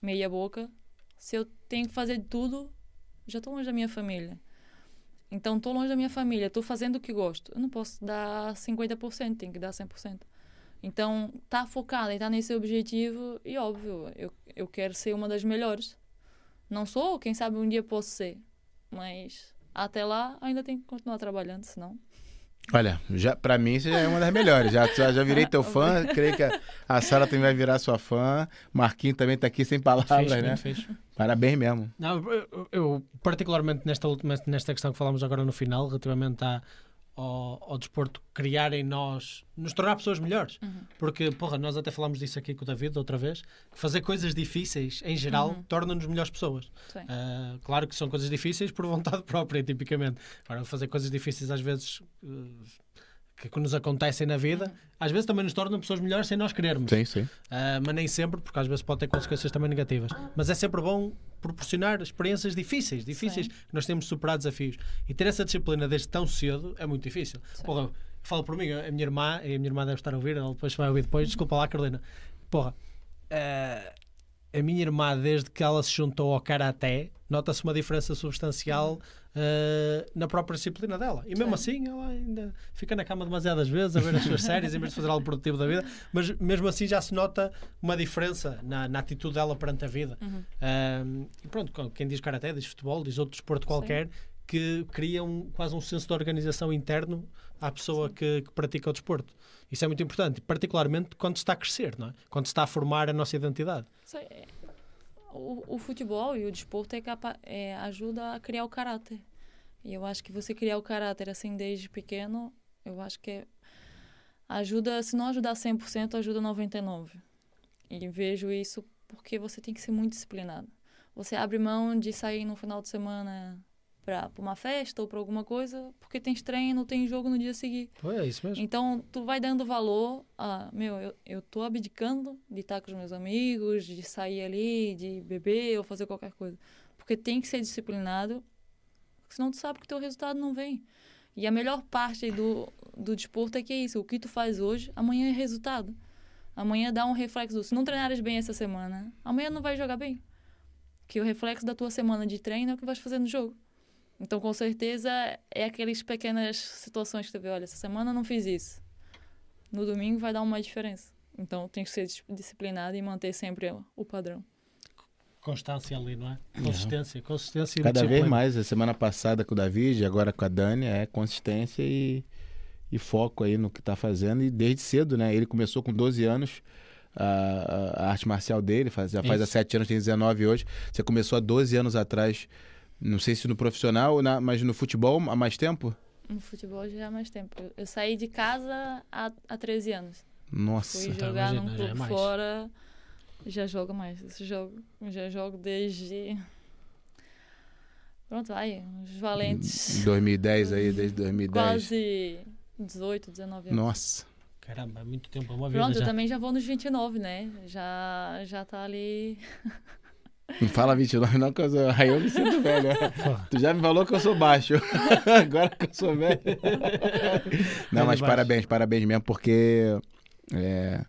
meia boca. Se eu tenho que fazer de tudo, já tô longe da minha família. Então tô longe da minha família, tô fazendo o que gosto. Eu não posso dar 50%, tenho que dar 100%. Então, tá focada e tá nesse objetivo, e óbvio, eu, eu quero ser uma das melhores. Não sou, quem sabe um dia posso ser. Mas até lá ainda tem que continuar trabalhando, senão. Olha, já, pra mim você já é uma das melhores. Já, já, virei teu fã, creio que a, a Sara também vai virar sua fã. Marquinho também tá aqui sem palavras, né? Parabéns mesmo. Não, eu, eu, particularmente nesta, última, nesta questão que falamos agora no final, relativamente à, ao, ao desporto criar em nós, nos tornar pessoas melhores. Uhum. Porque, porra, nós até falámos disso aqui com o David outra vez, que fazer coisas difíceis, em geral, Uhum. torna-nos melhores pessoas. Ah, claro que são coisas difíceis por vontade própria, tipicamente. Agora, fazer coisas difíceis às vezes eh, que, que nos acontecem na vida, às vezes também nos tornam pessoas melhores sem nós querermos. Sim, sim. Uh, mas nem sempre, porque às vezes pode ter consequências também negativas. Mas é sempre bom proporcionar experiências difíceis, difíceis, Sim. que nós temos de superar desafios. E ter essa disciplina desde tão cedo é muito difícil. Porra, falo por mim, a minha irmã, e a minha irmã deve estar a ouvir, ela depois vai ouvir depois, desculpa lá, Carolina. Porra, uh, a minha irmã, desde que ela se juntou ao Karaté, nota-se uma diferença substancial uh, na própria disciplina dela. E mesmo assim, ela ainda fica na cama demasiadas vezes a ver as suas séries em vez de fazer algo produtivo da vida. Mas mesmo assim já se nota uma diferença na, na atitude dela perante a vida. Uhum. Um, e pronto, quem diz Karaté, diz futebol, diz outro desporto qualquer, que cria um, quase um senso de organização interno à pessoa que, que pratica o desporto. Isso é muito importante, particularmente quando se está a crescer, não é? quando se está a formar a nossa identidade. Sei, é- o, o futebol e o desporto é, capa é, ajuda a criar o caráter. E eu acho que você criar o caráter assim desde pequeno, eu acho que é, ajuda, se não ajudar 100%, ajuda 99%. E vejo isso porque você tem que ser muito disciplinado. Você abre mão de sair no final de semana para uma festa ou para alguma coisa, porque tem treino, tem jogo no dia seguinte. É isso mesmo. Então, tu vai dando valor a, meu, eu, eu tô abdicando de estar com os meus amigos, de sair ali, de beber ou fazer qualquer coisa. Porque tem que ser disciplinado, senão tu sabe que o teu resultado não vem. E a melhor parte do, do desporto é que é isso, o que tu faz hoje, amanhã é resultado. Amanhã dá um reflexo. Se não treinares bem essa semana, amanhã não vai jogar bem. Que o reflexo da tua semana de treino é o que vais fazer no jogo. Então, com certeza, é aquelas pequenas situações que tu vê, olha, essa semana eu não fiz isso. No domingo vai dar uma diferença. Então, tem que ser disciplinado e manter sempre o padrão. Constância ali, não é? Consistência, consistência e Cada vez mais, a semana passada com o David, agora com a Dani, é consistência e, e foco aí no que está fazendo. E desde cedo, né? Ele começou com 12 anos a, a arte marcial dele, faz, já faz há 7 anos, tem 19 hoje. Você começou há 12 anos atrás não sei se no profissional, na, mas no futebol há mais tempo? No futebol já há mais tempo. Eu saí de casa há, há 13 anos. Nossa. Fui então, jogar num clube é fora. Já jogo mais. Esse jogo, já jogo desde. Pronto, vai, os valentes. 2010 aí, desde 2010. Quase 18, 19 anos. Nossa. Caramba, é muito tempo, é uma vida Pronto, já. eu também já vou nos 29, né? Já, já tá ali... Não fala 29 não, que eu sou... aí eu me sinto velho. tu já me falou que eu sou baixo. Agora que eu sou velho. não, mas parabéns, parabéns mesmo, porque... É...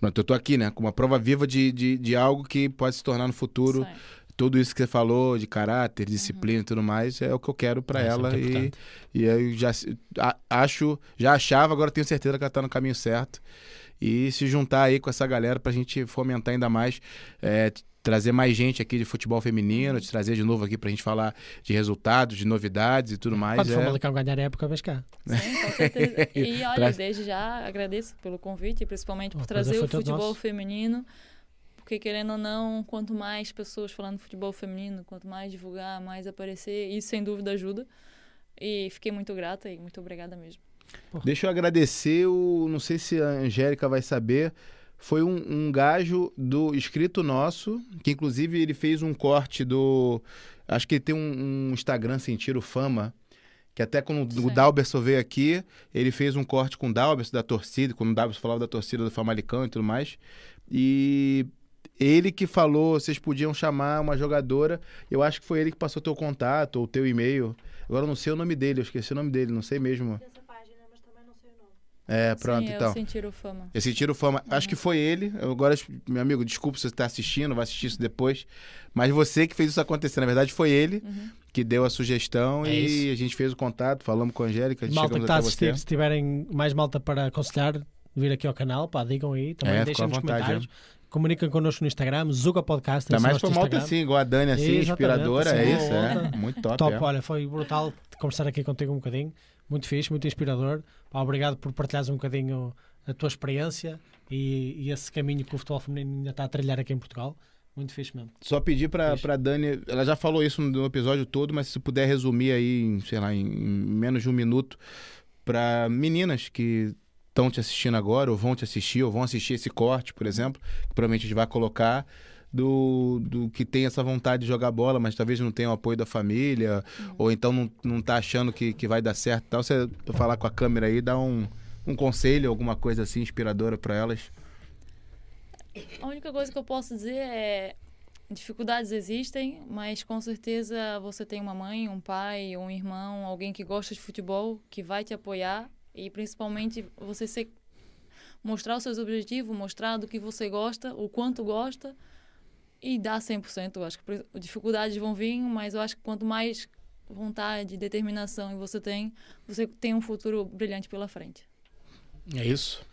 Pronto, eu tô aqui, né? Com uma prova viva de, de, de algo que pode se tornar no futuro. Sim. Tudo isso que você falou de caráter, disciplina uhum. e tudo mais, é o que eu quero para é, ela. É e, e eu já a, acho, já achava, agora tenho certeza que ela tá no caminho certo. E se juntar aí com essa galera pra gente fomentar ainda mais. É, trazer mais gente aqui de futebol feminino, te trazer de novo aqui pra gente falar de resultados, de novidades e tudo mais. Quando é... for Malicão ganhar a época, vai cá. Sim, com certeza. E olha, desde já agradeço pelo convite, principalmente por trazer o futebol feminino. Porque querendo ou não, quanto mais pessoas falando de futebol feminino, quanto mais divulgar, mais aparecer, isso sem dúvida ajuda. E fiquei muito grata e muito obrigada mesmo. Porra. Deixa eu agradecer o. Não sei se a Angélica vai saber foi um, um gajo do escrito nosso, que inclusive ele fez um corte do. Acho que ele tem um, um Instagram sem tiro fama. Que até quando Sim. o Dalberson veio aqui, ele fez um corte com o Dalberson da torcida, quando o Dalberson falava da torcida do Famalicão e tudo mais. E ele que falou, vocês podiam chamar uma jogadora. Eu acho que foi ele que passou teu contato ou teu e-mail. Agora eu não sei o nome dele, eu esqueci o nome dele, não sei mesmo. É, pronto, Sim, então. Eu sentiram fama. Eu sentiram fama. Uhum. Acho que foi ele. Agora, meu amigo, desculpa se você está assistindo, vai assistir isso depois. Mas você que fez isso acontecer. Na verdade, foi ele uhum. que deu a sugestão é e isso. a gente fez o contato, falamos com a Angélica. A malta que está a assistir, se tiverem mais malta para aconselhar, vir aqui ao canal, pá, digam aí. Também é, deixem nos vontade, comentários. É. Comuniquem connosco no Instagram, Zuga Podcast. Tá mais foi malta assim, igual a Dani, assim, inspiradora. É isso, é. Muito top. Top, é. olha, foi brutal conversar aqui contigo um bocadinho muito fixe, muito inspirador. Pá, obrigado por partilhares um bocadinho a tua experiência e, e, esse caminho que o futebol feminino ainda está a trilhar aqui em Portugal. Muito fixe mesmo. Só pedir para a Dani, ela já falou isso no episódio todo, mas se puder resumir aí, em, sei lá, em, em menos de um minuto, para meninas que estão te assistindo agora, ou vão te assistir, ou vão assistir esse corte, por exemplo, que provavelmente a gente vai colocar do, do que tem essa vontade de jogar bola, mas talvez não tenha o apoio da família, uhum. ou então não, não tá achando que, que vai dar certo tal. Você falar com a câmera aí, dá um, um conselho, alguma coisa assim inspiradora para elas? A única coisa que eu posso dizer é dificuldades existem, mas com certeza você tem uma mãe, um pai, um irmão, alguém que gosta de futebol, que vai te apoiar e principalmente você ser, mostrar os seus objetivos, mostrar do que você gosta, o quanto gosta e dá 100%. Eu acho que dificuldades vão vir, mas eu acho que quanto mais vontade, determinação você tem, você tem um futuro brilhante pela frente. É isso.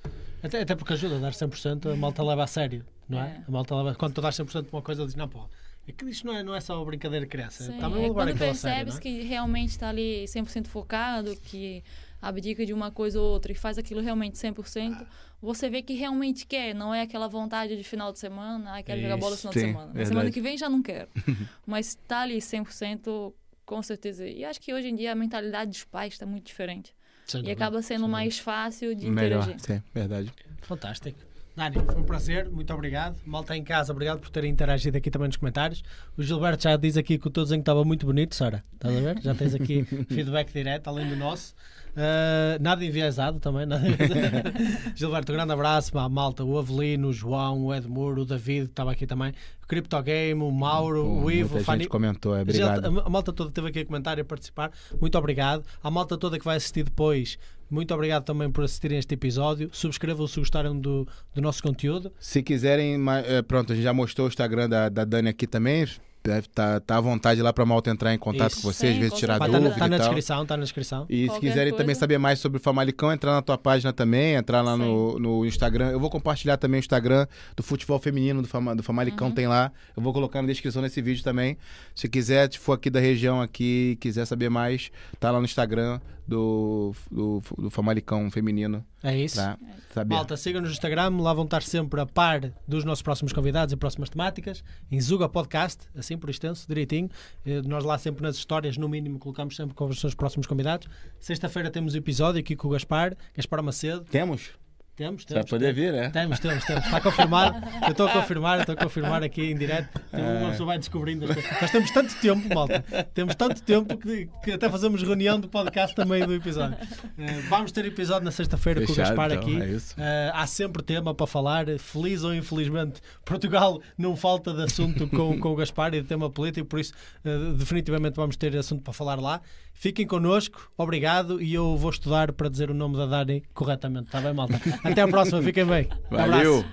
Até, até porque ajuda a dar 100%, a malta leva a sério, não é? é. A malta leva, quando tu dás 100% para uma coisa, diz, não, pô, é que isto não é, não é só brincadeira criança. Sim, Também é, quando percebes série, é? que realmente está ali 100% focado, que abdica de uma coisa ou outra e faz aquilo realmente 100%, você vê que realmente quer, não é aquela vontade de final de semana, ah, quero jogar bola no Isso, final sim, de semana. Na verdade. semana que vem já não quero. Mas tá ali 100%, com certeza. E acho que hoje em dia a mentalidade dos pais está muito diferente. Sem E dúvida, acaba sendo mais fácil de Melhor, interagir. sim, verdade. Fantástico. Dani, foi um prazer, muito obrigado. Malta em casa, obrigado por terem interagido aqui também nos comentários. O Gilberto já diz aqui que o teu desenho estava muito bonito, Sara. Estás a ver? Já tens aqui feedback direto, além do nosso. Uh, nada enviesado também. Nada enviesado. Gilberto, um grande abraço à malta, o Avelino, o João, o Edmuro, o David, que estava aqui também, o Cryptogame, o Mauro, Pô, o Ivo, o Fanny. gente comentou, é, A gente- obrigado. A, malta toda esteve aqui a comentar e a participar. Muito obrigado. À malta toda que vai assistir depois, muito obrigado também por assistirem a este episódio. Subscrevam se gostaram do, do nosso conteúdo. Se quiserem, é, pronto, a gente já mostrou o Instagram da, da Dani aqui também. Deve tá, tá à vontade lá pra malta entrar em contato Isso. com você, às Sim, vezes com tirar estar dúvida na, tá na e tal. descrição, está na descrição. E se Qualquer quiserem também coisa. saber mais sobre o Famalicão, entrar na tua página também, entrar lá no, no Instagram. Eu vou compartilhar também o Instagram do futebol feminino do, Fama, do Famalicão, tem lá. Eu vou colocar na descrição desse vídeo também. Se quiser, se for aqui da região aqui, quiser saber mais, tá lá no Instagram do, do, do Famalicão feminino. É isso. Saber. Malta, sigam-nos no Instagram, lá vão estar sempre a par dos nossos próximos convidados e próximas temáticas. Em Zuga Podcast, assim por extenso, direitinho. Eh, Nós lá sempre nas histórias, no mínimo, colocamos sempre com os seus próximos convidados. Sexta-feira temos episódio aqui com o Gaspar, Gaspar Macedo. Temos? Temos, Você vai temos. poder vir, né? Temos, temos, temos. Está confirmado. Eu estou a confirmar, estou a confirmar aqui em direto. Então, É. uma pessoa vai descobrindo as coisas. Nós temos tanto tempo, malta. Temos tanto tempo que, que até fazemos reunião do podcast também do episódio. Eh, vamos ter episódio na sexta-feira com o Gaspar então, aqui. é. Eh, há sempre tema para falar. Feliz ou infelizmente, Portugal não falta de assunto com, com o Gaspar e de tema político, por isso, eh, definitivamente vamos ter assunto para falar lá. Fiquem connosco, obrigado. E eu vou estudar para dizer o nome da Dani corretamente. Está bem, malta? Até à próxima, fiquem bem. Um. Valeu!